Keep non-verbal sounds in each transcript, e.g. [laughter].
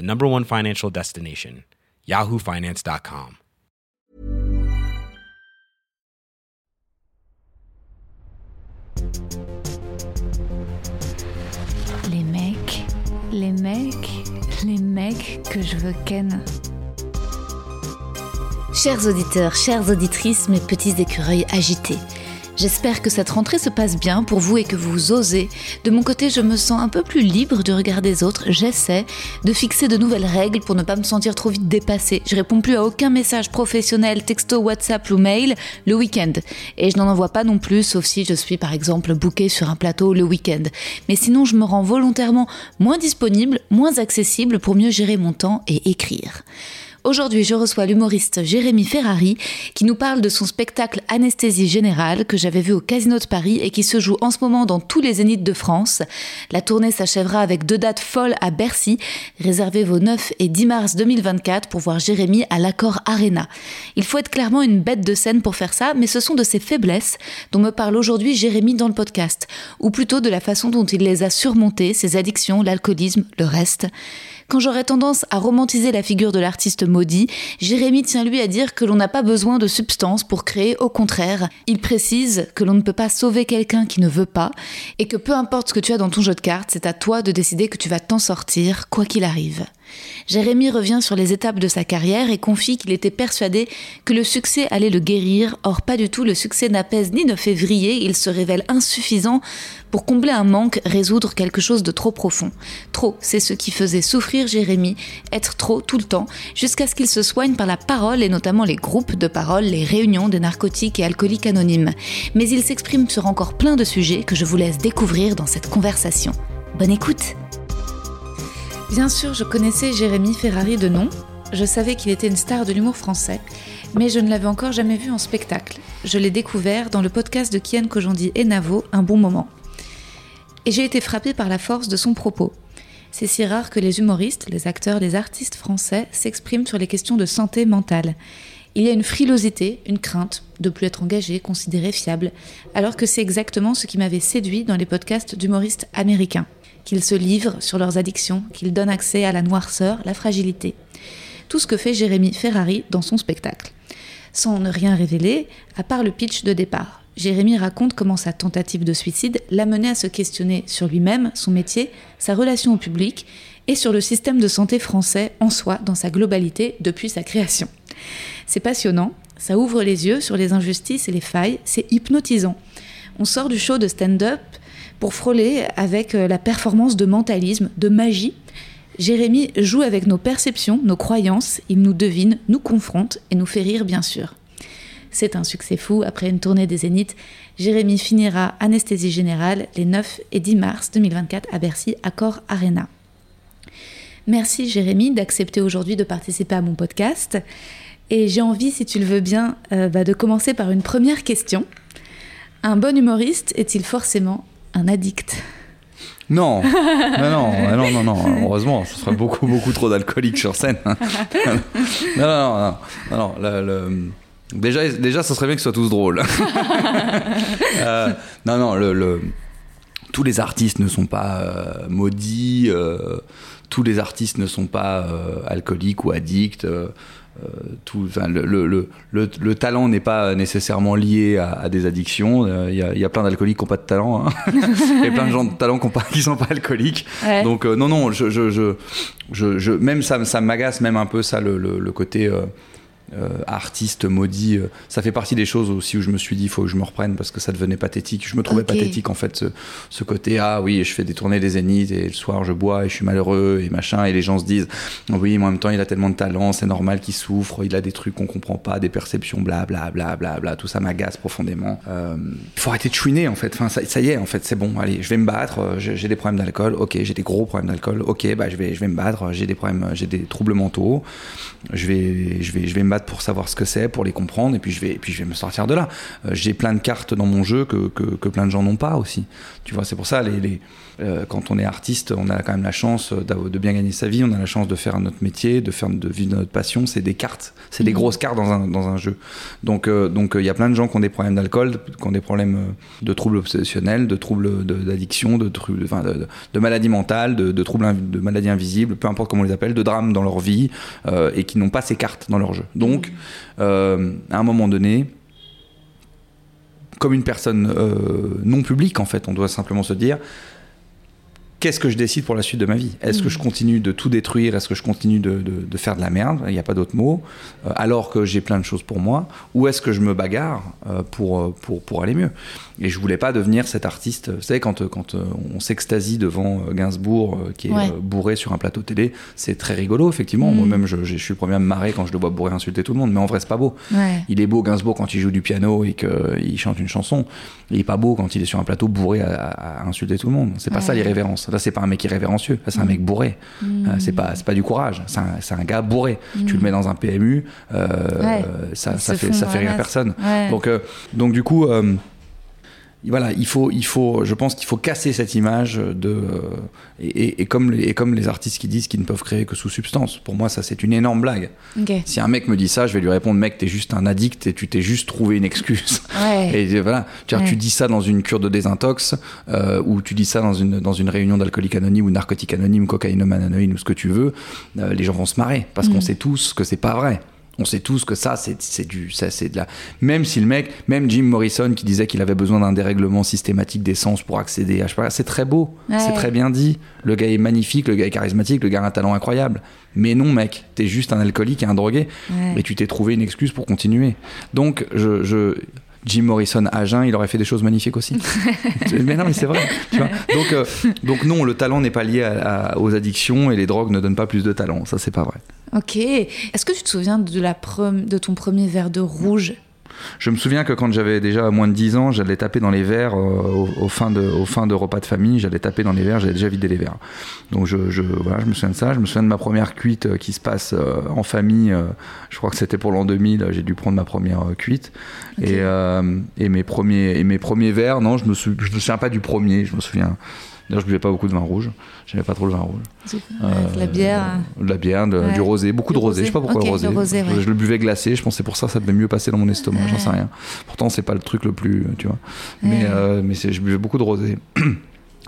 the number one financial destination, yahoofinance.com. Les mecs, les mecs, les mecs que je veux ken. Chers auditeurs, chères auditrices, mes petits écureuils agités. J'espère que cette rentrée se passe bien pour vous et que vous osez. De mon côté, je me sens un peu plus libre du regard des autres. J'essaie de fixer de nouvelles règles pour ne pas me sentir trop vite dépassée. Je réponds plus à aucun message professionnel, texto, WhatsApp ou mail le week-end. Et je n'en envoie pas non plus, sauf si je suis par exemple bookée sur un plateau le week-end. Mais sinon, je me rends volontairement moins disponible, moins accessible pour mieux gérer mon temps et écrire. Aujourd'hui, je reçois l'humoriste Jérémy Ferrari qui nous parle de son spectacle Anesthésie Générale que j'avais vu au Casino de Paris et qui se joue en ce moment dans tous les zéniths de France. La tournée s'achèvera avec deux dates folles à Bercy. Réservez vos 9 et 10 mars 2024 pour voir Jérémy à l'Accord Arena. Il faut être clairement une bête de scène pour faire ça, mais ce sont de ses faiblesses dont me parle aujourd'hui Jérémy dans le podcast, ou plutôt de la façon dont il les a surmontées, ses addictions, l'alcoolisme, le reste. Quand j'aurais tendance à romantiser la figure de l'artiste maudit, Jérémy tient lui à dire que l'on n'a pas besoin de substances pour créer, au contraire. Il précise que l'on ne peut pas sauver quelqu'un qui ne veut pas, et que peu importe ce que tu as dans ton jeu de cartes, c'est à toi de décider que tu vas t'en sortir, quoi qu'il arrive. Jérémy revient sur les étapes de sa carrière et confie qu'il était persuadé que le succès allait le guérir, or pas du tout, le succès n'apaise ni ne fait vriller, il se révèle insuffisant pour combler un manque, résoudre quelque chose de trop profond. Trop, c'est ce qui faisait souffrir Jérémy, être trop tout le temps, jusqu'à ce qu'il se soigne par la parole et notamment les groupes de parole, les réunions des narcotiques et alcooliques anonymes. Mais il s'exprime sur encore plein de sujets que je vous laisse découvrir dans cette conversation. Bonne écoute Bien sûr, je connaissais Jérémy Ferrari de nom. Je savais qu'il était une star de l'humour français, mais je ne l'avais encore jamais vu en spectacle. Je l'ai découvert dans le podcast de Kian Kojandi et Navo, Un bon moment. Et j'ai été frappée par la force de son propos. C'est si rare que les humoristes, les acteurs, les artistes français s'expriment sur les questions de santé mentale. Il y a une frilosité, une crainte de plus être engagé, considéré fiable, alors que c'est exactement ce qui m'avait séduit dans les podcasts d'humoristes américains qu'ils se livrent sur leurs addictions, qu'ils donnent accès à la noirceur, la fragilité. Tout ce que fait Jérémy Ferrari dans son spectacle. Sans ne rien révéler, à part le pitch de départ. Jérémy raconte comment sa tentative de suicide l'a mené à se questionner sur lui-même, son métier, sa relation au public et sur le système de santé français en soi dans sa globalité depuis sa création. C'est passionnant, ça ouvre les yeux sur les injustices et les failles, c'est hypnotisant. On sort du show de stand-up pour frôler avec euh, la performance de mentalisme, de magie. Jérémy joue avec nos perceptions, nos croyances, il nous devine, nous confronte et nous fait rire bien sûr. C'est un succès fou. Après une tournée des Zéniths, Jérémy finira Anesthésie Générale les 9 et 10 mars 2024 à Bercy, Accor Arena. Merci Jérémy d'accepter aujourd'hui de participer à mon podcast. Et j'ai envie, si tu le veux bien, euh, bah, de commencer par une première question. Un bon humoriste est-il forcément un addict non, non, non, non, non, heureusement, ce serait beaucoup, beaucoup trop d'alcooliques sur scène. non, non, non, non, Déjà, déjà, ça serait bien qu'ils soient tous drôles. [laughs] euh, non, non, le, tous les artistes ne sont pas euh, maudits, euh, tous les artistes ne sont pas alcooliques ou addicts. Euh, tout, le, le, le, le, talent n'est pas nécessairement lié à, à des addictions. Il euh, y, y, a plein d'alcooliques qui n'ont pas de talent. Hein. [laughs] Il y a plein de gens de talent qui ne sont pas alcooliques. Ouais. Donc euh, non, non, je, je, je, je, même ça, ça m'agace même un peu ça, le, côté... euh, artiste maudit. euh, ça fait partie des choses aussi où je me suis dit, il faut que je me reprenne parce que ça devenait pathétique. Je me trouvais pathétique en fait, ce, ce côté, ah oui, je fais des tournées des zéniths et le soir je bois et je suis malheureux et machin. Et les gens se disent, oui, mais en même temps, il a tellement de talent, c'est normal qu'il souffre, il a des trucs qu'on comprend pas, des perceptions, bla bla bla bla bla. Tout ça m'agace profondément. Euh, Il faut arrêter de chouiner en fait. Enfin, ça, ça y est, en fait, c'est bon. Allez, je vais me battre. euh, J'ai j'ai des problèmes d'alcool. Ok, j'ai des gros problèmes d'alcool. Ok, bah je vais, je vais me battre. J'ai des problèmes, j'ai des troubles mentaux. Je vais, je vais, je vais me battre pour savoir ce que c'est, pour les comprendre, et puis je vais, et puis je vais me sortir de là. Euh, j'ai plein de cartes dans mon jeu que, que, que plein de gens n'ont pas aussi. Tu vois, c'est pour ça les, les euh, quand on est artiste, on a quand même la chance d'avoir- de bien gagner sa vie, on a la chance de faire notre métier, de faire de vivre notre passion. C'est des cartes, c'est des grosses cartes dans un, dans un jeu. Donc euh, donc euh, il y a plein de gens qui ont des problèmes d'alcool, qui ont des problèmes euh, de troubles obsessionnels, de troubles d'addiction, de, enfin, de, de, maladies mentales, de, de troubles de maladies invisibles, peu importe comment on les appelle, de drames dans leur vie euh, et qui n'ont pas ces cartes dans leur jeu. Donc euh, à un moment donné comme une personne euh, non publique, en fait, on doit simplement se dire qu'est-ce que je décide pour la suite de ma vie? Est-ce que je continue de tout détruire? Est-ce que je continue de, de- de faire de la merde? Il n'y a pas d'autre mot. euh, alors que j'ai plein de choses pour moi. Ou est-ce que je me bagarre euh, pour, euh, pour, pour aller mieux? Et je voulais pas devenir cet artiste. Vous savez, quand, quand on s'extasie devant Gainsbourg, qui est Ouais. bourré sur un plateau télé, c'est très rigolo, effectivement. Mm. Moi-même, je, je suis le premier à me marrer quand je le vois bourré insulter tout le monde. Mais en vrai, c'est pas beau. Ouais. Il est beau Gainsbourg quand il joue du piano et qu'il chante une chanson. Il est pas beau quand il est sur un plateau bourré à, à- à insulter tout le monde. C'est pas Ouais. ça l'irrévérence. Là, c'est pas un mec irrévérencieux. Là, c'est un mec bourré. Euh, c'est pas, c'est pas du courage. C'est un, c'est un gars bourré. Tu le mets dans un PMU, euh, Ouais. ça, ça fait, ça fait rire masse. personne. Ouais. Donc, euh, donc du coup. euh, voilà, il faut, il faut, je pense qu'il faut casser cette image de euh, et, comme les, et comme les artistes qui disent qu'ils ne peuvent créer que sous substance. Pour moi, ça c'est une énorme blague. Si un mec me dit ça, je vais lui répondre mec, t'es juste un addict et tu t'es juste trouvé une excuse. Ouais. [laughs] Et euh, voilà, Ouais. tu dis ça dans une cure de désintox euh, ou tu dis ça dans une dans une réunion d'alcooliques anonymes ou narcotiques anonymes, cocaïnomane anonyme ou ce que tu veux, euh, les gens vont se marrer parce Mm. qu'on sait tous que c'est pas vrai. On sait tous que ça, c'est c'est du, ça, c'est de la. Même si le mec, même Jim Morrison qui disait qu'il avait besoin d'un dérèglement systématique d'essence pour accéder à, je sais pas, c'est très beau, Ouais. c'est très bien dit. Le gars est magnifique, le gars est charismatique, le gars a un talent incroyable. Mais non, mec, t'es juste un alcoolique et un drogué Ouais. et tu t'es trouvé une excuse pour continuer. Donc, je, je- Jim Morrison à jeun, il aurait fait des choses magnifiques aussi. [laughs] mais non, mais c'est vrai. tu vois. Donc, euh, donc non, le talent n'est pas lié à- à- aux addictions et les drogues ne donnent pas plus de talent. Ça, c'est pas vrai. Ok. Est-ce que tu te souviens de, la de ton premier verre de rouge? Je me souviens que quand j'avais déjà moins de 10 ans, j'allais taper dans les verres euh, au, au fin de, au fin de repas de famille. J'allais taper dans les verres, j'avais déjà vidé les verres. Donc je, je, voilà, je me souviens de ça. Je me souviens de ma première cuite euh, qui se passe euh, en famille. je crois que c'était pour l'an 2000. J'ai dû prendre ma première cuite. Ok. Et, euh, et, mes premiers, et mes premiers verres, non, je me, sou- je me souviens pas du premier. Je me souviens. D'ailleurs, je buvais pas beaucoup de vin rouge. J'aimais pas trop le vin rouge. Ouais, de La bière. Euh, de la bière, de- Ouais. du rosé, beaucoup de rosé. rosé. Je sais pas pourquoi le rosé. le rosé, ouais. je, je le buvais glacé. Je pensais pour ça, ça devait mieux passer dans mon estomac. J'en sais rien. Pourtant, c'est pas le truc le plus, tu vois. Mais, euh, mais je buvais beaucoup de rosé. [clears throat]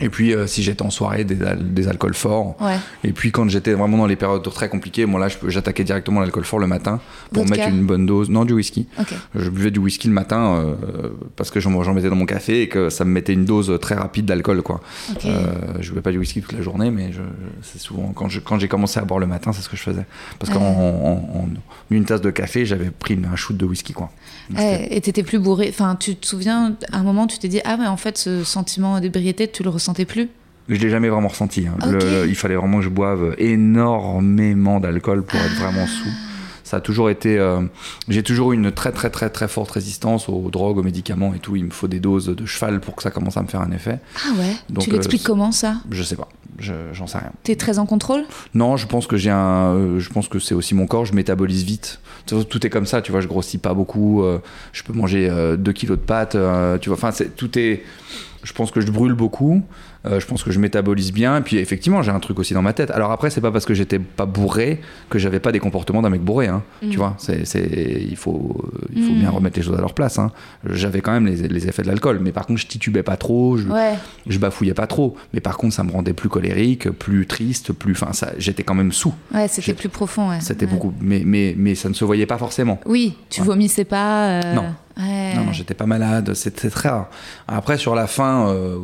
Et puis, euh, si j'étais en soirée, des, al- des alcools forts. Ouais. Et puis, quand j'étais vraiment dans les périodes très compliquées, moi là, j'attaquais directement l'alcool fort le matin pour Vodka mettre une bonne dose. Non, du whisky. Je buvais du whisky le matin euh, parce que j'en mettais dans mon café et que ça me mettait une dose très rapide d'alcool, quoi. Ok. Euh, je buvais pas du whisky toute la journée, mais je, c'est souvent quand j'ai commencé à boire le matin, c'est ce que je faisais. Parce qu'en Ouais. en- en- en une tasse de café, j'avais pris une- un shoot de whisky, quoi. Ouais, et t'étais plus bourré. Enfin, tu te souviens, à un moment, tu t'es dit, ah, mais en fait, ce sentiment d'ébriété, tu le ressentais plus? Je l'ai jamais vraiment ressenti. hein. Le- il fallait vraiment que je boive énormément d'alcool pour être vraiment sous. Ça a toujours été. euh, j'ai toujours eu une très très très très forte résistance aux drogues, aux médicaments et tout. Il me faut des doses de cheval pour que ça commence à me faire un effet. Ah ouais? Donc, Tu l'expliques euh, comment ça? Je sais pas. Je- J'en sais rien. T'es très en contrôle? Non, je pense que j'ai un. euh, je pense que c'est aussi mon corps. Je métabolise vite. Tout est comme ça. Tu vois, je grossis pas beaucoup. je peux manger 2 kilos de pâtes. tu vois, enfin, tout est. Je pense que je brûle beaucoup. euh, je pense que je métabolise bien. Et puis effectivement, j'ai un truc aussi dans ma tête. Alors après, c'est pas parce que j'étais pas bourré que j'avais pas des comportements d'un mec bourré. Hein, Tu vois, c'est, c'est- il faut, il faut Mm. bien remettre les choses à leur place. Hein. J'avais quand même les, les effets de l'alcool, mais par contre, je titubais pas trop. Je, Ouais. je bafouillais pas trop. Mais par contre, ça me rendait plus colérique, plus triste, plus. Enfin, ça, j'étais quand même sous. Ouais, c'était plus profond, ouais. C'était Ouais. beaucoup, mais, mais, mais ça ne se voyait pas forcément. Oui, tu vomissais pas. euh, Non. Ouais. Non, non, j'étais pas malade, c'était très rare. Après, sur la fin, euh,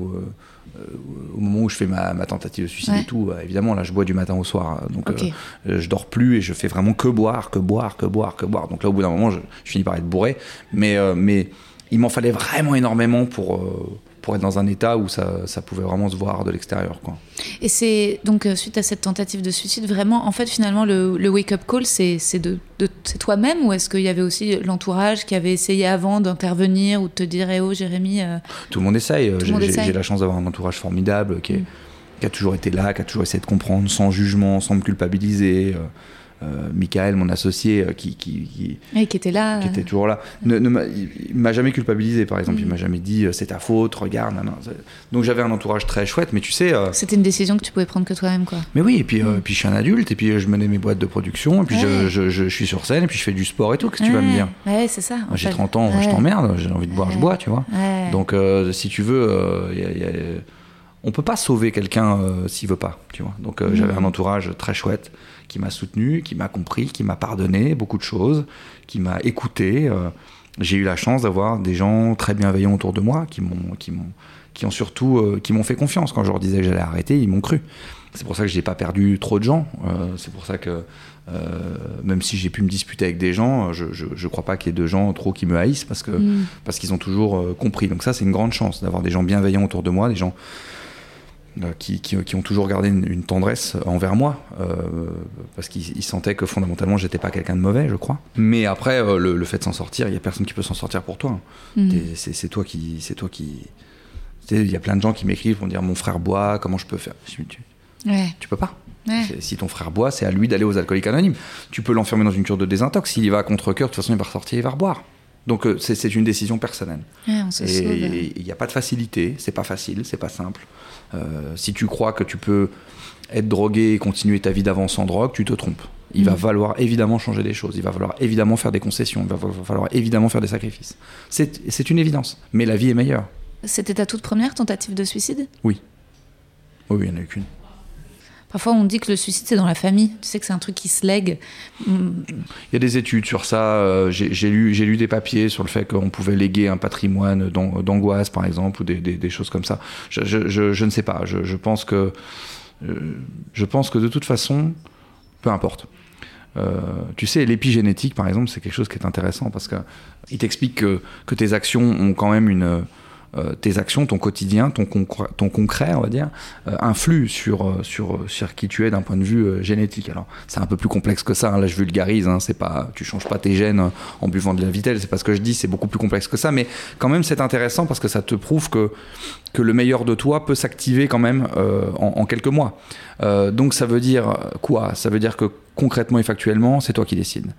au moment où je fais ma, ma tentative de suicide Ouais. et tout, euh, évidemment, là, je bois du matin au soir. euh, Donc, Ok. euh, euh, je dors plus et je fais vraiment que boire, que boire, que boire, que boire. Donc là, au bout d'un moment, je, je finis par être bourré. Mais, euh, mais il m'en fallait vraiment énormément pour, euh, pour être dans un état où ça, ça pouvait vraiment se voir de l'extérieur. quoi. Et c'est donc euh, suite à cette tentative de suicide, vraiment, en fait, finalement, le, le wake-up call, c'est c'est de, de- c'est toi-même ou est-ce qu'il y avait aussi l'entourage qui avait essayé avant d'intervenir ou de te dire, eh oh, Jérémy, euh, Tout le monde essaye. le J'ai- monde J'ai essaye. j'ai la chance d'avoir un entourage formidable qui, est- Mm. qui a toujours été là, qui a toujours essayé de comprendre sans jugement, sans me culpabiliser. Euh, euh, Michael, mon associé, euh, qui, qui, qui- qui était là qui euh, était toujours là. Ne, ne m'a- il il m'a jamais culpabilisé, par exemple. Il Mm. m'a jamais dit euh, c'est ta faute, regarde. Donc j'avais un entourage très chouette, mais tu sais. euh, C'était une décision que tu pouvais prendre que toi-même, quoi. mais oui, et puis, euh, Mm. puis je suis un adulte, et puis euh, je menais mes boîtes de production, et puis je, Ouais. je, je- je suis sur scène, et puis je fais du sport et tout. Qu'est-ce que tu vas me dire? Ouais, c'est ça. J'ai fait. 30 ans, je t'emmerde, j'ai envie de boire, je bois, tu vois. Donc, euh, si tu veux, euh, y a- y a- on peut pas sauver quelqu'un euh, s'il veut pas, tu vois. Donc, euh, Mhm. j'avais un entourage très chouette qui m'a soutenu, qui m'a compris, qui m'a pardonné beaucoup de choses, qui m'a écouté. euh, j'ai eu la chance d'avoir des gens très bienveillants autour de moi, qui m'ont, qui m'ont, qui ont surtout, euh, qui m'ont fait confiance quand je leur disais que j'allais arrêter, ils m'ont cru. C'est pour ça que j'ai pas perdu trop de gens. euh, c'est pour ça que euh, même si j'ai pu me disputer avec des gens, je, je, je crois pas qu'il y ait de gens trop qui me haïssent parce que Mm. parce qu'ils ont toujours euh, compris. Donc ça, c'est une grande chance d'avoir des gens bienveillants autour de moi, des gens qui, qui- qui ont toujours gardé une, une tendresse envers moi, euh, parce qu'ils ils sentaient que fondamentalement, j'étais pas quelqu'un de mauvais, je crois. Mais après, euh, le, le fait de s'en sortir, il y a personne qui peut s'en sortir pour toi. Mm. T'es- C'est toi qui, c'est toi qui. Il y a plein de gens qui m'écrivent pour me dire mon frère boit, comment je peux faire? Je tu, Ouais. tu peux pas. Ouais. Si ton frère boit, c'est à lui d'aller aux alcooliques anonymes. Tu peux l'enfermer dans une cure de désintox. S'il y va à contre-cœur, de toute façon, il va ressortir, il va reboire. Donc euh, c'est une décision personnelle. Ouais, on se sauve. Et il n'y a pas de facilité, c'est pas facile, c'est pas simple. Euh, si tu crois que tu peux être drogué et continuer ta vie d'avant sans drogue, tu te trompes. Il va Mm. falloir évidemment changer des choses, il va falloir évidemment faire des concessions, il va falloir évidemment faire des sacrifices. C'est une évidence, mais la vie est meilleure. C'était ta toute première tentative de suicide? Oui. Oui, oui, il n'y en a eu qu'une. Parfois, on dit que le suicide, c'est dans la famille. Tu sais que c'est un truc qui se lègue. Il y a des études sur ça. euh, J'ai lu, des papiers sur le fait qu'on pouvait léguer un patrimoine d'an- d'angoisse, par exemple, ou des, choses comme ça. Je, ne sais pas. Je, pense que, euh, je pense que de toute façon, peu importe. Euh, tu sais, l'épigénétique, par exemple, c'est quelque chose qui est intéressant parce qu'il t'explique que, que tes actions ont quand même une. Euh, tes actions, ton quotidien, ton, concr- ton concret, on va dire, euh, influent sur, euh, sur, sur qui tu es d'un point de vue génétique. Alors, c'est un peu plus complexe que ça. hein, là, je vulgarise. Hein, c'est pas, tu changes pas tes gènes en buvant de la vitelle. C'est pas ce que je dis. C'est beaucoup plus complexe que ça. Mais quand même, c'est intéressant parce que ça te prouve que que le meilleur de toi peut s'activer quand même en, quelques mois. Donc, ça veut dire quoi? Ça veut dire que concrètement et factuellement, c'est toi qui décides.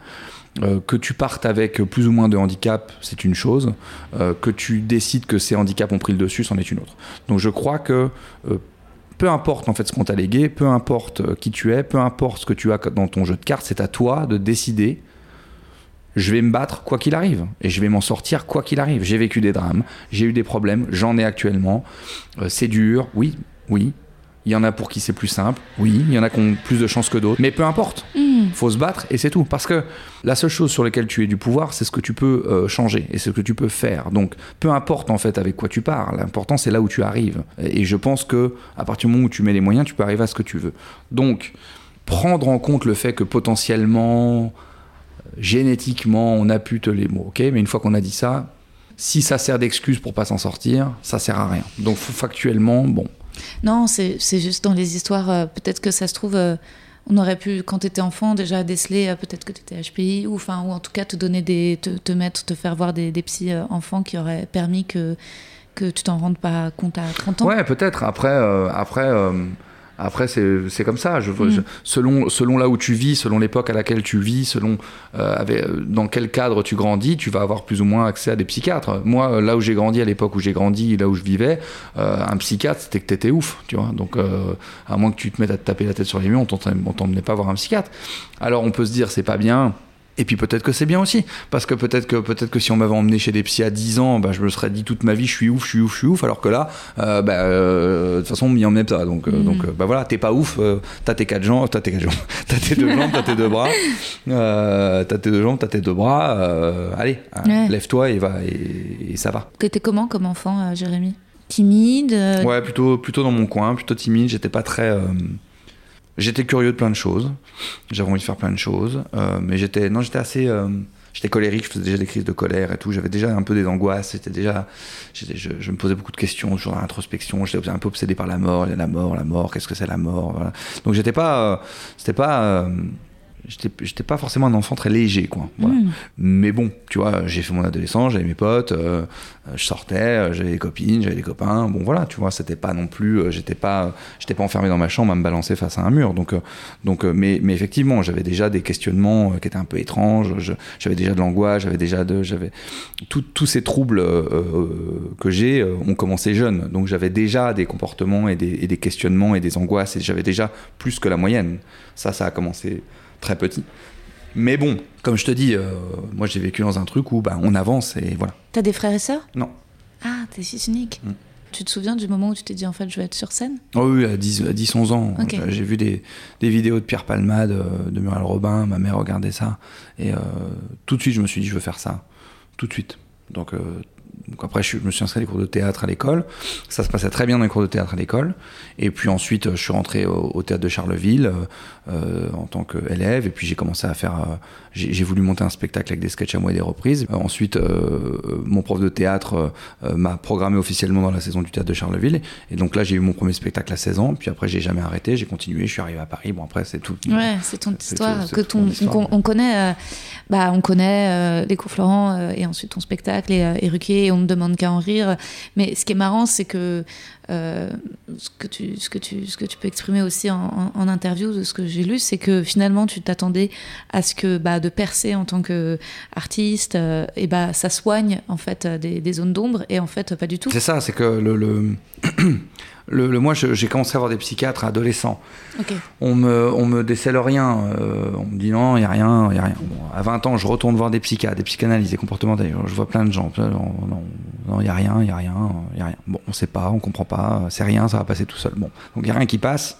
Euh, que tu partes avec plus ou moins de handicap, c'est une chose. Euh, que tu décides que ces handicaps ont pris le dessus, c'en est une autre. Donc je crois que euh, peu importe en fait ce qu'on t'a légué, peu importe qui tu es, peu importe ce que tu as dans ton jeu de cartes, c'est à toi de décider. Je vais me battre quoi qu'il arrive et je vais m'en sortir quoi qu'il arrive. J'ai vécu des drames, j'ai eu des problèmes, j'en ai actuellement. C'est dur, oui, oui. Il y en a pour qui c'est plus simple, oui. Il y en a qui ont plus de chances que d'autres, mais peu importe Mm. faut se battre et c'est tout. Parce que la seule chose sur laquelle tu es du pouvoir, c'est ce que tu peux euh, changer et ce que tu peux faire. Donc, peu importe en fait avec quoi tu pars, l'important c'est là où tu arrives. Et je pense que à partir du moment où tu mets les moyens, tu peux arriver à ce que tu veux. Donc, prendre en compte le fait que potentiellement, génétiquement, on a pu te les mots, ok? Mais une fois qu'on a dit ça, si ça sert d'excuse pour pas s'en sortir, ça sert à rien. Donc, factuellement, bon, Non, c'est juste dans les histoires. euh, peut-être que ça se trouve, euh, on aurait pu, quand tu étais enfant, déjà déceler euh, peut-être que tu étais HPI, ou, enfin, ou en tout cas te donner des. te, te mettre, te faire voir des, des psy enfants qui auraient permis que, que tu t'en rendes pas compte à 30 ans. Ouais, peut-être. Après, après, après c'est c'est comme ça. Je, Mm. je- selon, selon là où tu vis, selon l'époque à laquelle tu vis, selon euh, avec- euh, dans quel cadre tu grandis, tu vas avoir plus ou moins accès à des psychiatres. Moi, euh, là où j'ai grandi, à l'époque où j'ai grandi, là où je vivais, euh, un psychiatre, c'était que t'étais ouf, tu vois. Donc, euh, à moins que tu te mettes à te taper la tête sur les murs, on t'emmenait pas voir un psychiatre. Alors, on peut se dire, c'est pas bien. Et puis peut-être que c'est bien aussi, parce que peut-être que peut-être que si on m'avait emmené chez des psys à 10 ans, bah, je me serais dit toute ma vie, je suis ouf, je suis ouf, je suis ouf, alors que là, euh, bah, euh, de toute façon, on m'y emmenait pas. Donc, euh, Mhm. donc bah voilà, t'es pas ouf, t'as tes quatre jambes, t'as tes quatre jambes, [laughs] t'as tes deux jambes, t'as tes deux bras, t'as tes deux jambes, t'as tes deux bras. allez, hein, Ouais. lève-toi et va et, et ça va. T'étais comment comme enfant, Jérémy? Timide Ouais, plutôt, plutôt dans mon coin, plutôt timide. J'étais pas très. Euh, J'étais curieux de plein de choses. J'avais envie de faire plein de choses. euh, mais j'étais. Non, j'étais assez. euh, J'étais colérique, je faisais déjà des crises de colère et tout. J'avais déjà un peu des angoisses. C'était déjà. j'étais- Je, me posais beaucoup de questions, toujours dans l'introspection. J'étais un peu obsédé par la mort. La mort, la mort, qu'est-ce que c'est la mort? Voilà. Donc j'étais pas. euh, C'était pas. J'étais pas forcément un enfant très léger, quoi. Voilà. hmm. Mais bon, tu vois, j'ai fait mon adolescence, j'avais mes potes, euh, je sortais, euh, j'avais des copines, j'avais des copains. Bon, voilà, tu vois, c'était pas non plus, euh, j'étais pas, j'étais pas enfermé dans ma chambre à me balancer face à un mur. Donc, donc, mais, mais effectivement, j'avais déjà des questionnements qui étaient un peu étranges. J'avais déjà de l'angoisse, j'avais déjà de, j'avais tous ces troubles euh, que j'ai ont commencé jeune. Donc, j'avais déjà des comportements et des, et des questionnements et des angoisses. Et j'avais déjà plus que la moyenne. Ça, ça a commencé très petit. Mais bon, comme je te dis, euh, moi j'ai vécu dans un truc où bah, on avance et voilà. T'as des frères et sœurs? Non. Ah, t'es fils unique. Mm. Tu te souviens du moment où tu t'es dit en fait je vais être sur scène? Oh oui, à 10, à 10 11 ans, j'ai- vu des, des vidéos de Pierre Palmade, euh, de Muriel Robin, ma mère regardait ça. Et euh, tout de suite, je me suis dit, je veux faire ça. Tout de suite. Donc, euh, donc après, je, me suis inscrit à des cours de théâtre à l'école. Ça se passait très bien dans les cours de théâtre à l'école. Et puis ensuite, euh, je suis rentré au, théâtre de Charleville euh, euh, en tant qu'élève. Et puis j'ai commencé à faire. J'ai voulu monter un spectacle avec des sketchs à moi et des reprises. Euh, ensuite, euh, euh, mon prof de théâtre m'a programmé officiellement dans la saison du théâtre de Charleville. Et donc là, j'ai eu mon premier spectacle à 16 ans. Puis après, j'ai jamais arrêté. J'ai continué. Je suis arrivé à Paris. Bon, après, c'est tout. Ouais, c'est ton histoire tout- que ton, histoire. on, on connaît, bah on connaît les cours Florent et ensuite ton spectacle et, et Ruquier et on ne demande qu'à en rire. Mais ce qui est marrant, c'est que euh, ce que tu, ce que tu, ce que tu peux exprimer aussi en, en- en interview de ce que j'ai lu, c'est que finalement tu t'attendais à ce que bah, de percer en tant que artiste, euh, et bah ça soigne en fait euh, des, zones d'ombre et en fait pas du tout. C'est ça, c'est que le, [clears throat] le- le- moi, j'ai commencé à voir des psychiatres adolescents. On me, on me décèle rien. euh, on me dit non, il n'y a rien, il y a rien. Bon, à 20 ans, je retourne voir des psychiatres, des psychanalystes, des comportements d'ailleurs. Je vois plein de gens. Non, non, non, il n'y a rien, il n'y a rien, il y a rien. Bon, on sait pas, on comprend pas, c'est rien, ça va passer tout seul. Bon, donc il n'y a rien qui passe.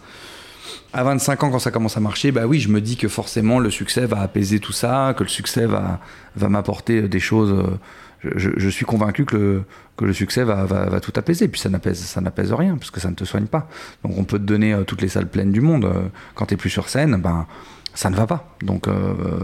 À 25 ans, quand ça commence à marcher, bah oui, je me dis que forcément le succès va apaiser tout ça, que le succès va, va m'apporter des choses. euh, Je, suis convaincu que le, succès va, va, va tout apaiser. Puis ça n'apaise, ça n'apaise rien, parce que ça ne te soigne pas. Donc on peut te donner euh, toutes les salles pleines du monde. euh, quand tu plus sur scène, ben, ça ne va pas. Donc, euh, euh,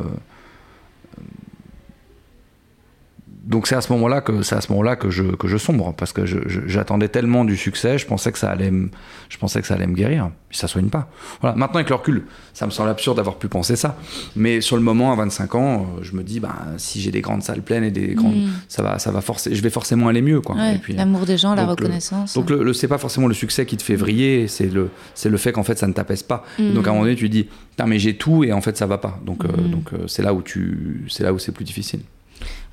donc c'est à ce moment-là que c'est à ce moment-là que je, que je sombre parce que j'attendais tellement du succès, je pensais que ça allait me, je pensais que ça allait me guérir, puis ça soigne pas. Voilà. Maintenant avec le recul, ça me semble absurde d'avoir pu penser ça, mais sur le moment à 25 ans, euh, je me dis ben si j'ai des grandes salles pleines et des grandes, Mm. ça va ça va forcer, je vais forcément aller mieux quoi. Ouais, puis, L'amour des gens, la le- reconnaissance. donc le, le- c'est pas forcément le succès qui te fait vriller, c'est le c'est le fait qu'en fait ça ne t'apaise pas. Et donc à un moment donné tu dis mais j'ai tout et en fait ça va pas. Donc euh, Mm. donc euh, c'est là où tu c'est là où c'est plus difficile.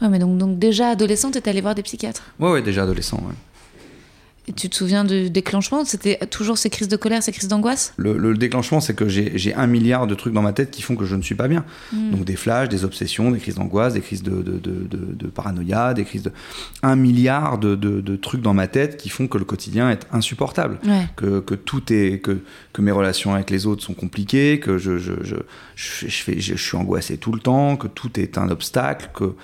Ouais, mais donc, donc déjà adolescente, t'es allé voir des psychiatres? Ouais ouais déjà adolescent. ouais. Et tu te souviens du déclenchement? C'était toujours ces crises de colère, ces crises d'angoisse? Le, le déclenchement, c'est que j'ai un milliard de trucs dans ma tête qui font que je ne suis pas bien. Mm. Donc des flashs, des obsessions, des crises d'angoisse, des crises de, de, de, de- de paranoïa, des crises de... Un milliard de, trucs dans ma tête qui font que le quotidien est insupportable. Ouais. Que, que tout est... Que, que mes relations avec les autres sont compliquées, que je, je, je, je, je fais, je, je suis angoissé tout le temps, que tout est un obstacle, que...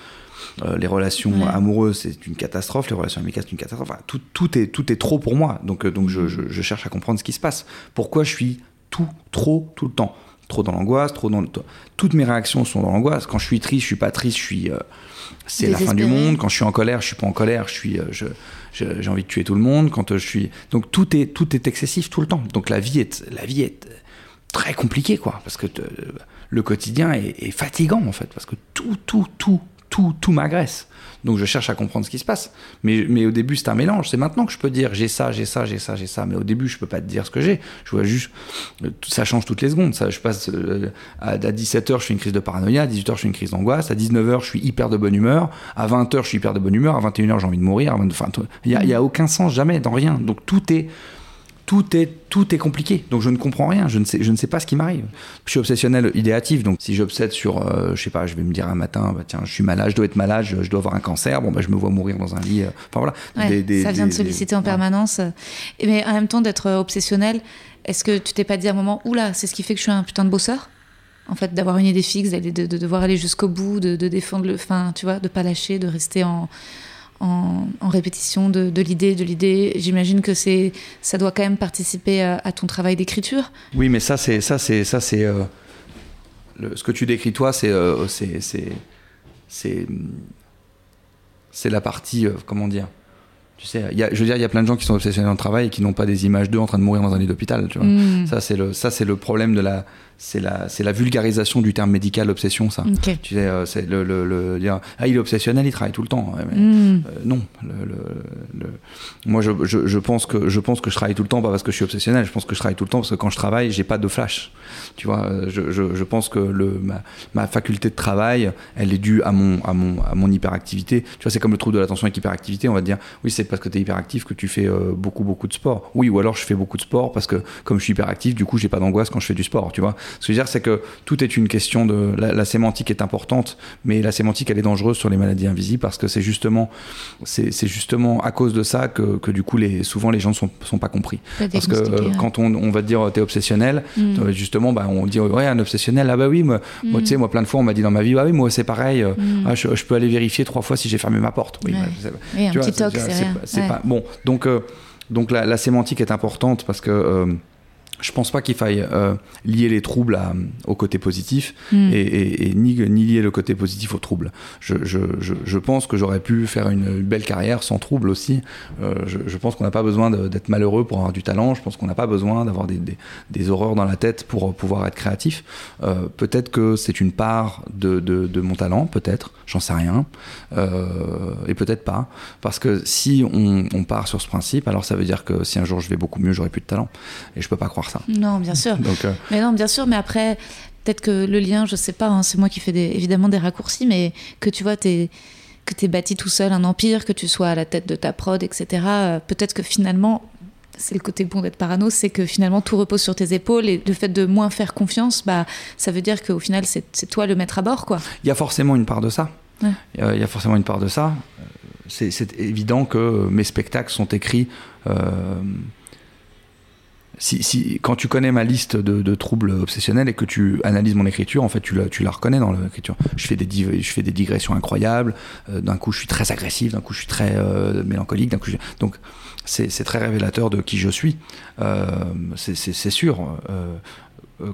euh, les relations Ouais. amoureuses, c'est une catastrophe. Les relations amicales, c'est une catastrophe. Enfin, tout, tout, est, tout est trop pour moi. Donc, euh, donc je, je, je cherche à comprendre ce qui se passe. Pourquoi je suis tout, trop, tout le temps? Trop dans l'angoisse, trop dans le... Toutes mes réactions sont dans l'angoisse. Quand je suis triste, je suis pas triste, je suis... euh, c'est la fin du monde. Quand je suis en colère, je suis pas en colère. Je suis... euh, je, j'ai envie de tuer tout le monde. Quand je suis... Donc tout est, tout est excessif tout le temps. Donc la vie est... La vie est très compliquée, quoi. Parce que le quotidien est, est fatigant, en fait. Parce que tout, tout, tout, tout, tout m'agresse. Donc je cherche à comprendre ce qui se passe. Mais, mais au début, c'est un mélange. C'est maintenant que je peux dire j'ai ça, j'ai ça, j'ai ça, j'ai ça. Mais au début, je peux pas te dire ce que j'ai. Je vois juste. euh, Ça change toutes les secondes. Ça, je passe euh, à, 17h, je fais une crise de paranoïa. À 18h, je fais une crise d'angoisse. À 19h, je suis hyper de bonne humeur. À 20h, je suis hyper de bonne humeur. À 21h, j'ai envie de mourir. À 20 Enfin, il n'y a, y a aucun sens, jamais, dans rien. Donc tout est tout est, tout est compliqué. Donc je ne comprends rien, je ne sais, je ne sais pas ce qui m'arrive. Je suis obsessionnel idéatif, donc si j'obsède sur, euh, je sais pas, je vais me dire un matin, bah, tiens, je suis malade, je dois être malade, je, je dois avoir un cancer, bon, bah, je me vois mourir dans un lit. euh, Enfin voilà. Ouais, Des- des- ça vient de des- solliciter en permanence. Mais en même temps, d'être obsessionnel, est-ce que tu t'es pas dit à un moment, oula, c'est ce qui fait que je suis un putain de bosseur? En fait, d'avoir une idée fixe, de, de devoir aller jusqu'au bout, de, de défendre le. Enfin, tu vois, de pas lâcher, de rester en, en, répétition de, l'idée, de l'idée. J'imagine que c'est, ça doit quand même participer à, ton travail d'écriture. Oui, mais ça, c'est ça, c'est ça, c'est ce que tu décris toi, c'est c'est c'est c'est la partie comment dire tu sais, y a, je veux dire, il y a plein de gens qui sont obsessionnés dans le travail et qui n'ont pas des images d'eux en train de mourir dans un lit d'hôpital. Tu vois. Mm. Ça, c'est le, ça, c'est le problème de la, c'est la, la vulgarisation du terme médical obsession, ça. Tu sais, euh, c'est le, le, le, dire, ah, il est obsessionnel, il travaille tout le temps. Mm. Euh, non, le, moi, je, je, je, pense que, je pense que je travaille tout le temps, pas parce que je suis obsessionnel, je pense que je travaille tout le temps parce que quand je travaille, j'ai pas de flash. Tu vois, euh, je, je, je pense que le, ma, ma, faculté de travail, elle est due à mon, à mon, à mon hyperactivité. Tu vois, c'est comme le trouble de l'attention avec hyperactivité, on va te dire, oui, c'est parce que tu es hyperactif que tu fais beaucoup, beaucoup de sport. Oui, ou alors je fais beaucoup de sport parce que comme je suis hyperactif, du coup, j'ai pas d'angoisse quand je fais du sport, tu vois. Ce que je veux dire, c'est que tout est une question de. La, sémantique est importante, mais la sémantique, elle est dangereuse sur les maladies invisibles parce que c'est justement, c'est justement à cause de ça que, que, du coup, les, souvent, les gens ne sont, sont pas compris. Parce que quand on, on va te dire t'es obsessionnel, mm. euh, justement, bah, on dit ouais, un obsessionnel, ah bah oui, moi, mm. tu sais, moi, plein de fois, on m'a dit dans ma vie, ah oui, moi, c'est pareil, euh, mm. ah, je, peux aller vérifier trois fois si j'ai fermé ma porte. Oui, bah, un petit toc, c'est pas. Bon, donc, euh, donc la, la, sémantique est importante parce que je pense pas qu'il faille euh, lier les troubles à, au côté positif hmm. et, ni, ni, lier le côté positif au trouble. Je, je, je, pense que j'aurais pu faire une belle carrière sans trouble aussi. Euh, je, pense qu'on n'a pas besoin d'être malheureux pour avoir du talent. Je pense qu'on n'a pas besoin d'avoir des, des, des, horreurs dans la tête pour pouvoir être créatif. Euh, peut-être que c'est une part de, de, de, mon talent, peut-être, j'en sais rien. et peut-être pas. Parce que si on, on part sur ce principe, alors ça veut dire que si un jour je vais beaucoup mieux, j'aurai plus de talent. Et je peux pas croire non, bien sûr. Euh, mais non, bien sûr, mais après, peut-être que le lien, je sais pas, hein, c'est moi qui fais évidemment des raccourcis, mais que tu vois, es, que tu es bâti tout seul un empire, que tu sois à la tête de ta prod, etc. Euh, peut-être que finalement, c'est le côté bon d'être parano, c'est que finalement tout repose sur tes épaules et le fait de moins faire confiance, bah, ça veut dire qu'au final, c'est toi le maître à bord. quoi. Il y a forcément une part de ça. Il y, a forcément une part de ça. C'est évident que mes spectacles sont écrits. Euh, si, quand tu connais ma liste de, troubles obsessionnels et que tu analyses mon écriture, en fait, tu la, tu la reconnais dans l'écriture. Je fais des, je fais des digressions incroyables. Euh, d'un coup, je suis très agressif. D'un coup, je suis très euh, mélancolique. D'un coup, donc c'est très révélateur de qui je suis. Euh, c'est sûr.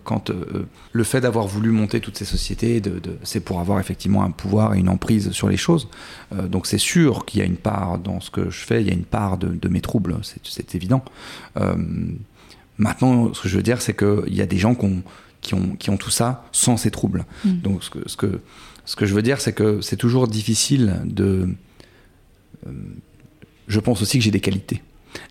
quand le fait d'avoir voulu monter toutes ces sociétés, de, c'est pour avoir effectivement un pouvoir et une emprise sur les choses. donc c'est sûr qu'il y a une part dans ce que je fais, il y a une part de, de mes troubles, c'est évident. Maintenant, ce que je veux dire, c'est qu'il y a des gens qui ont, qui, ont, tout ça sans ces troubles. Mm. Donc, ce que, ce, que, ce que je veux dire, c'est que c'est toujours difficile de. Euh, je pense aussi que j'ai des qualités.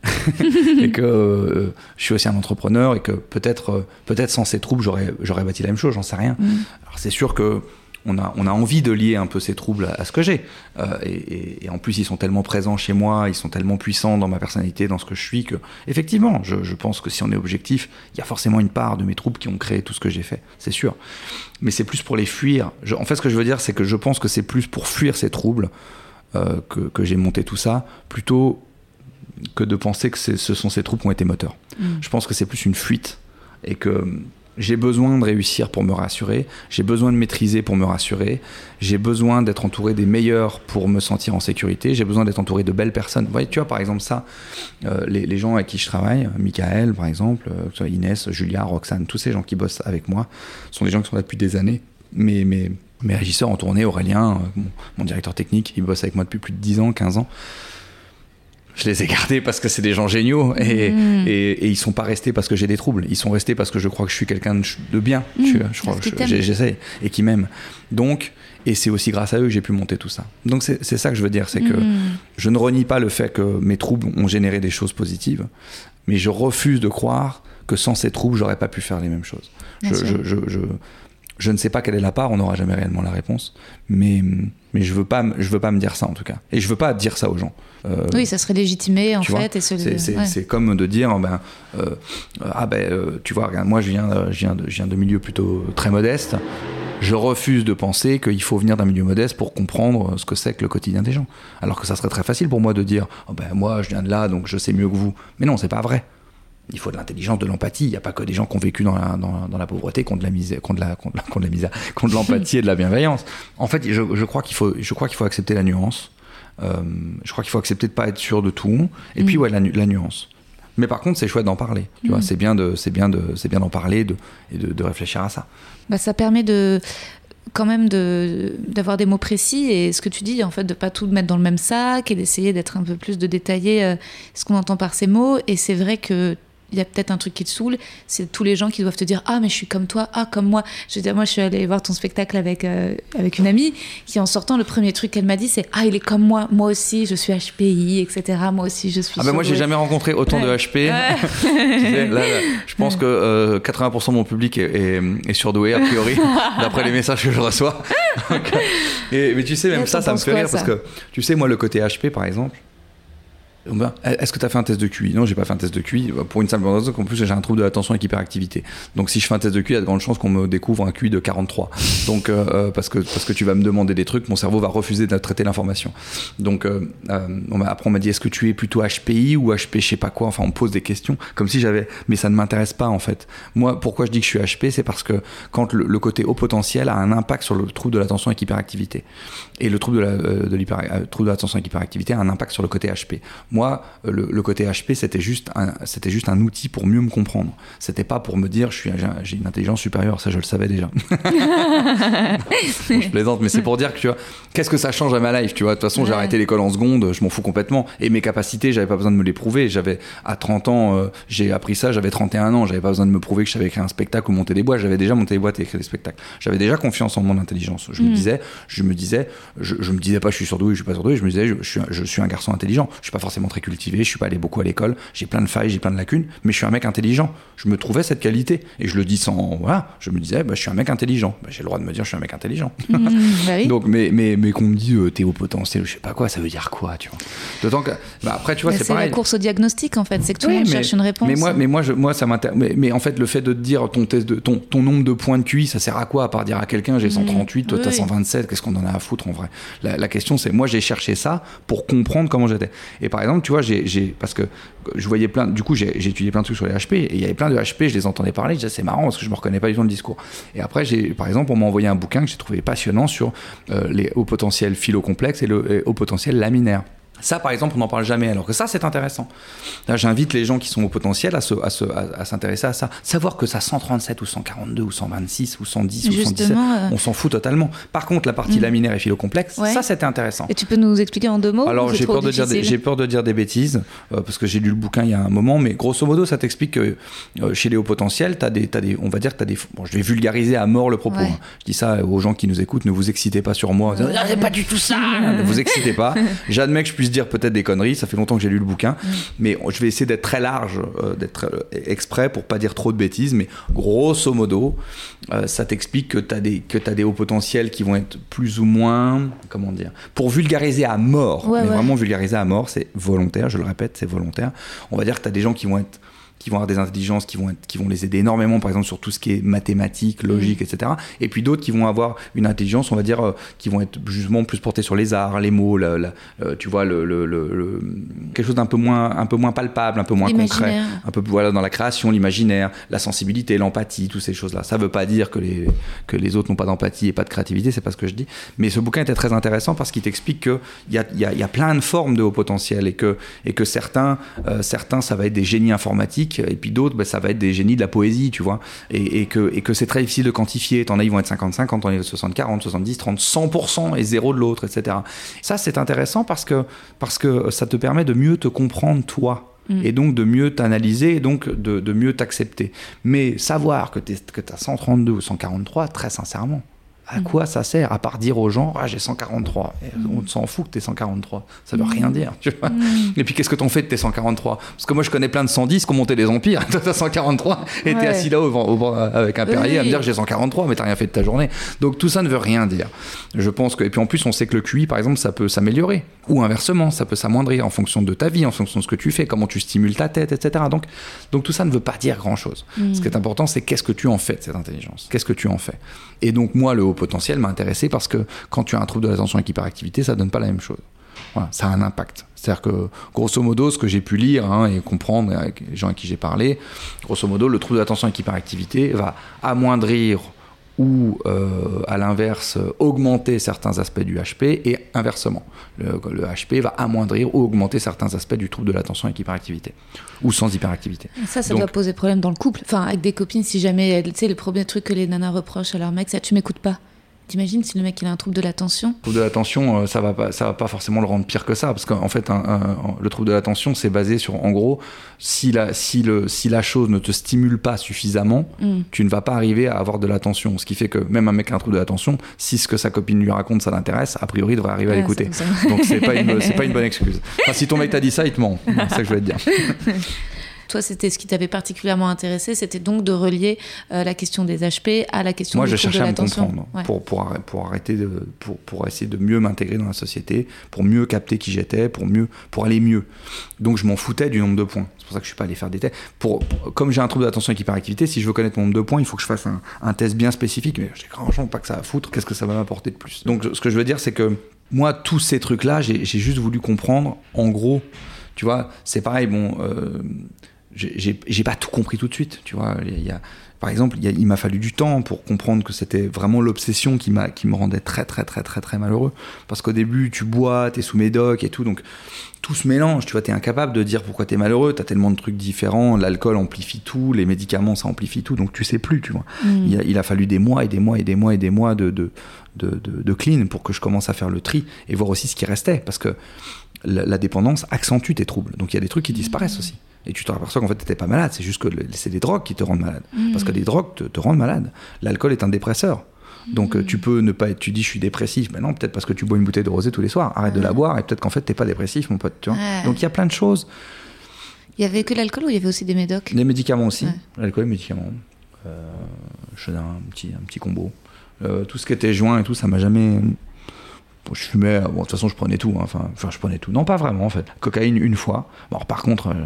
[laughs] et que euh, je suis aussi un entrepreneur et que peut-être euh, peut-être sans ces troubles j'aurais j'aurais bâti la même chose j'en sais rien mm. alors c'est sûr que on a, on a envie de lier un peu ces troubles à, ce que j'ai. Euh, et, en plus, ils sont tellement présents chez moi, ils sont tellement puissants dans ma personnalité, dans ce que je suis, que effectivement, je, pense que si on est objectif, il y a forcément une part de mes troubles qui ont créé tout ce que j'ai fait, c'est sûr. Mais c'est plus pour les fuir. en fait, ce que je veux dire, c'est que je pense que c'est plus pour fuir ces troubles euh, que, j'ai monté tout ça, plutôt que de penser que ce sont ces troubles qui ont été moteurs. Mmh. Je pense que c'est plus une fuite et que j'ai besoin de réussir pour me rassurer, j'ai besoin de maîtriser pour me rassurer, j'ai besoin d'être entouré des meilleurs pour me sentir en sécurité, j'ai besoin d'être entouré de belles personnes. Vous tu vois, par exemple, ça, euh, les, gens avec qui je travaille, Michael, par exemple, euh, Inès, Julia, Roxane, tous ces gens qui bossent avec moi, sont des gens qui sont là depuis des années. Mes régisseurs en tournée, Aurélien, euh, mon, directeur technique, il bosse avec moi depuis plus de 10 ans, 15 ans je les ai gardés parce que c'est des gens géniaux mm. et, et, ils sont pas restés parce que j'ai des troubles. Ils sont restés parce que je crois que je suis quelqu'un de, bien. Mm. je, crois que j'essaie et qui m'aime. Donc, et c'est aussi grâce à eux que j'ai pu monter tout ça. Donc c'est ça que je veux dire, c'est que mm. je ne renie pas le fait que mes troubles ont généré des choses positives, mais je refuse de croire que sans ces troubles, j'aurais pas pu faire les mêmes choses. Je, je, je, je ne sais pas quelle est la part, on n'aura jamais réellement la réponse, mais, mais je veux pas, je veux pas me dire ça en tout cas, et je veux pas dire ça aux gens. Euh, oui, ça serait légitimé en fait. C'est comme de dire, ben, euh, ah ben, euh, tu vois, moi je viens, je viens, de, je viens de milieu plutôt très modeste. Je refuse de penser qu'il faut venir d'un milieu modeste pour comprendre ce que c'est que le quotidien des gens. Alors que ça serait très facile pour moi de dire, oh ben moi je viens de là, donc je sais mieux que vous. Mais non, c'est pas vrai il faut de l'intelligence, de l'empathie. Il n'y a pas que des gens qui ont vécu dans la, dans, la pauvreté, qui ont de la misère, qui ont de la, qui de la misère, qui ont de l'empathie et de la bienveillance. En fait, je, je crois qu'il faut, je crois qu'il faut accepter la nuance. Euh, je crois qu'il faut accepter de pas être sûr de tout. Et puis, ouais, la, la nuance. Mais par contre, c'est chouette d'en parler. Tu vois, c'est bien de, c'est bien de, c'est bien d'en parler de, et de, de réfléchir à ça. Bah, ça permet de quand même de d'avoir des mots précis et ce que tu dis en fait de pas tout mettre dans le même sac et d'essayer d'être un peu plus de détailler euh, ce qu'on entend par ces mots et c'est vrai que il y a peut-être un truc qui te saoule, c'est tous les gens qui doivent te dire ah mais je suis comme toi, ah comme moi. Je veux dire moi je suis allée voir ton spectacle avec euh, avec une amie qui en sortant le premier truc qu'elle m'a dit c'est ah il est comme moi, moi aussi je suis HPI etc. Moi aussi je suis. Ah ben moi, j'ai jamais rencontré autant de. HP. [laughs] Là, là, je pense que euh, 80% de mon public est, est- est surdoué, a priori, [laughs] d'après les messages que je reçois. [laughs] Et, mais tu sais, même Et ça, ça me fait quoi, rire ça parce que, tu sais, moi, le côté HP, par exemple, est-ce que tu as fait un test de QI? Non, j'ai pas fait un test de QI. Pour une simple raison qu'en plus, j'ai un trouble de l'attention avec hyperactivité. Donc, si je fais un test de QI, il y a de grandes chances qu'on me découvre un QI de 43. Donc, euh, euh, parce, que, parce que tu vas me demander des trucs, mon cerveau va refuser de traiter l'information. Donc, euh, après, on m'a dit est-ce que tu es plutôt HPI ou HP, je sais pas quoi? Enfin, on me pose des questions comme si j'avais. Mais ça ne m'intéresse pas, en fait. Moi, pourquoi je dis que je suis HP C'est parce que quand le, côté haut potentiel a un impact sur le trouble de l'attention avec hyperactivité. Et le trouble de, la, euh, de l'hyper- euh, trouble de l'attention avec hyperactivité a un impact sur le côté HP. Moi, euh, le, le côté HP, c'était juste, un, c'était juste un outil pour mieux me comprendre. C'était pas pour me dire je suis, j'ai- une intelligence supérieure, ça je le savais déjà. [laughs] Bon, je plaisante, mais c'est pour dire que tu vois, qu'est-ce que ça change à ma life, tu vois? De toute façon, j'ai arrêté l'école en seconde, je m'en fous complètement. Et mes capacités, j'avais pas besoin de me les prouver. J'avais, à 30 ans, euh, j'ai appris ça, j'avais 31 ans, j'avais pas besoin de me prouver que je savais écrire un spectacle ou monter des boîtes. J'avais déjà monté des boîtes et écrit des spectacles. J'avais déjà confiance en mon intelligence. Je me disais, je me disais, je, je me disais pas je suis surdoué, je suis pas surdoué, je me disais, je, je suis, un, je suis un garçon intelligent. Je suis pas forcément très cultivé, je suis pas allé beaucoup à l'école, j'ai plein de failles, j'ai plein de lacunes, mais je suis un mec intelligent. Je me trouvais cette qualité. Et je le dis sans, voilà, je me disais, bah, je suis un mec intelligent. Bah, j'ai le droit de me dire, je suis un mec intelligent. [laughs] Mmh, bah oui. Donc, mais, mais, mais qu'on me dit euh, t'es au potentiel, je sais pas quoi, ça veut dire quoi, tu vois? D'autant que, après, tu vois, c'est c'est la course au diagnostic en fait, c'est que tout le Oui, monde cherche une réponse. Mais moi, mais moi, je, moi ça m'intéresse. Mais, mais en fait, le fait de te dire ton test de ton, ton nombre de points de QI, ça sert à quoi à part dire à quelqu'un j'ai 138, toi oui, t'as oui. 127, qu'est-ce qu'on en a à foutre en vrai? La, la question c'est moi j'ai cherché ça pour comprendre comment j'étais. Et par exemple, tu vois, j'ai, parce que je voyais plein, du coup j'ai, étudié plein de trucs sur les HP et il y avait plein de HP, je les entendais parler, c'est marrant parce que je me reconnais pas du tout dans le discours. Et après, j'ai, par exemple, on m'a envoyé un bouquin que j'ai trouvé passionnant sur euh, les hauts potentiels philo-complexes et le et hauts potentiels laminaires. Ça, par exemple, on n'en parle jamais, alors que ça, c'est intéressant. Là, j'invite les gens qui sont au potentiel à, se, à, se, à, à s'intéresser à ça. Savoir que ça 137 ou 142 ou 126 ou 110 ou 117, Justement, euh, on s'en fout totalement. Par contre, la partie laminaire et philo-complexe, Ouais. ça, c'était intéressant. Et tu peux nous expliquer en deux mots Alors j'ai peur, de dire des, difficile j'ai peur de dire des bêtises, euh, parce que j'ai lu le bouquin il y a un moment, mais grosso modo ça t'explique que euh, chez les hauts potentiels, t'as des, t'as des, on va dire que t'as des... Bon, je vais vulgariser à mort le propos. Ouais. hein. Je dis ça aux gens qui nous écoutent, ne vous excitez pas sur moi. Ah, c'est pas du tout ça Ne vous excitez pas. [laughs] J'admets que je puisse dire peut-être des conneries, ça fait longtemps que j'ai lu le bouquin, mais je vais essayer d'être très large, euh, d'être euh, exprès pour pas dire trop de bêtises, mais grosso modo, euh, ça t'explique que tu as des que des hauts potentiels qui vont être plus ou moins comment dire pour vulgariser à mort Ouais, mais ouais. vraiment vulgariser à mort c'est volontaire je le répète c'est volontaire on va dire que tu as des gens qui vont être qui vont avoir des intelligences qui vont être, qui vont les aider énormément par exemple sur tout ce qui est mathématiques logique etc et puis d'autres qui vont avoir une intelligence on va dire euh, qui vont être justement plus portés sur les arts les mots la- la- euh, tu vois le, le- le- le- quelque chose d'un peu moins un peu moins palpable un peu moins concret un peu voilà dans la création, l'imaginaire, la sensibilité, l'empathie, toutes ces choses-là. Ça veut pas dire que les que les autres n'ont pas d'empathie et pas de créativité, c'est pas ce que je dis. Mais ce bouquin était très intéressant parce qu'il t'explique que il y a, y, a, y a plein de formes de haut potentiel et que et que certains euh, certains ça va être des génies informatiques et puis d'autres bah, ça va être des génies de la poésie, tu vois. Et, et que et que c'est très difficile de quantifier. T'en as ils vont être 55, t'en as 60, 40, 70, 30, 100% et zéro de l'autre, etc. Ça c'est intéressant parce que parce que ça te permet de mieux te comprendre toi et donc de mieux t'analyser et donc de, de mieux t'accepter. Mais savoir que tu as 132 ou 143, très sincèrement, à quoi ça sert À part dire aux gens, ah, j'ai 143. Et On s'en fout que t'es 143. Ça veut rien dire. Tu vois et puis qu'est-ce que t'en fais de tes 143 Parce que moi je connais plein de 110 qui ont monté des empires. [laughs] Toi t'as 143 et t'es assis là au, vent- au vent- avec un perrier à me dire j'ai 143, mais t'as rien fait de ta journée. Donc tout ça ne veut rien dire. Je pense que et puis en plus on sait que le QI par exemple ça peut s'améliorer ou inversement ça peut s'amoindrir en fonction de ta vie, en fonction de ce que tu fais, comment tu stimules ta tête, etc. Donc donc tout ça ne veut pas dire grand chose. Ce qui est important c'est qu'est-ce que tu en fais de cette intelligence? Qu'est-ce que tu en fais? Et donc moi le potentiel m'a intéressé parce que quand tu as un trouble de l'attention avec hyperactivité ça donne pas la même chose. Ça a un impact. C'est-à-dire que, grosso modo, ce que j'ai pu lire hein, et comprendre avec les gens à qui j'ai parlé, grosso modo, le trouble de l'attention avec hyperactivité va amoindrir ou euh, à l'inverse augmenter certains aspects du HP et inversement. Le, le, HP va amoindrir ou augmenter certains aspects du trouble de l'attention avec hyperactivité ou sans hyperactivité. Ça, ça Donc, doit poser problème dans le couple. Enfin, avec des copines, si jamais, tu sais, le premier truc que les nanas reprochent à leur mec, c'est tu m'écoutes pas. T'imagines si le mec il a un trouble de l'attention? Trouble de l'attention, euh, ça va pas, ça va pas forcément le rendre pire que ça, parce qu'en fait, un, un, le trouble de l'attention, c'est basé sur, en gros, si la, si le, si la chose ne te stimule pas suffisamment, mm. tu ne vas pas arriver à avoir de l'attention. Ce qui fait que même un mec qui a un trouble de l'attention, si ce que sa copine lui raconte, ça l'intéresse, a priori, il devrait arriver à l'écouter. Donc c'est pas une, c'est pas une bonne [laughs] excuse. Enfin, si ton mec t'a dit ça, il te ment. C'est ça que je voulais te dire. [laughs] Toi, c'était ce qui t'avait particulièrement intéressé, c'était donc de relier euh, la question des HP à la question Moi, du je cherchais de à me comprendre ouais. pour, pour, pour, arrêter de, pour, pour essayer de mieux m'intégrer dans la société, pour mieux capter qui j'étais, pour, mieux, pour aller mieux. Donc, je m'en foutais du nombre de points. C'est pour ça que je suis pas allé faire des tests. Pour, comme j'ai un trouble d'attention avec hyperactivité, si je veux connaître mon nombre de points, il faut que je fasse un, un test bien spécifique. Mais j'ai franchement pas que ça à foutre. Qu'est-ce que ça va m'apporter de plus? Donc, ce que je veux dire, c'est que moi, tous ces trucs-là, j'ai juste voulu comprendre, en gros, tu vois, c'est pareil, bon. Euh, j'ai pas tout compris tout de suite, tu vois. Il y a, par exemple, il, il m'a fallu du temps pour comprendre que c'était vraiment l'obsession qui, me rendait très, très, très, très, très malheureux. Parce qu'au début, tu bois, t'es sous médoc et tout, donc tout se mélange, tu vois, t'es incapable de dire pourquoi t'es malheureux, t'as tellement de trucs différents, l'alcool amplifie tout, les médicaments, ça amplifie tout, donc tu sais plus, tu vois. Mm. Il, a, il, a, fallu des mois et des mois et des mois et des mois de, de, de, de, de clean pour que je commence à faire le tri et voir aussi ce qui restait, parce que la, la dépendance accentue tes troubles, donc il y a des trucs qui disparaissent aussi. Et tu te aperçois qu'en fait, tu n'étais pas malade. C'est juste que c'est les drogues qui te rendent malade. Mmh. Parce que les drogues te, te rendent malade. L'alcool est un dépresseur. Donc mmh. tu peux ne pas être, tu dis je suis dépressif, mais non, peut-être parce que tu bois une bouteille de rosé tous les soirs. Arrête de la boire et peut-être qu'en fait t'es pas dépressif, mon pote. Tu vois. Donc il y a plein de choses. Il y avait que l'alcool ou il y avait aussi des médocs? Les médicaments aussi. Ouais. L'alcool et les médicaments. Euh, je faisais un petit, un petit combo. Euh, tout ce qui était joint et tout, ça m'a jamais. Bon, je fumais, bon, de toute façon, je prenais tout. Hein. Enfin, enfin, je prenais tout. Non, pas vraiment, en fait. Cocaïne, une fois. Bon, alors, par contre, euh,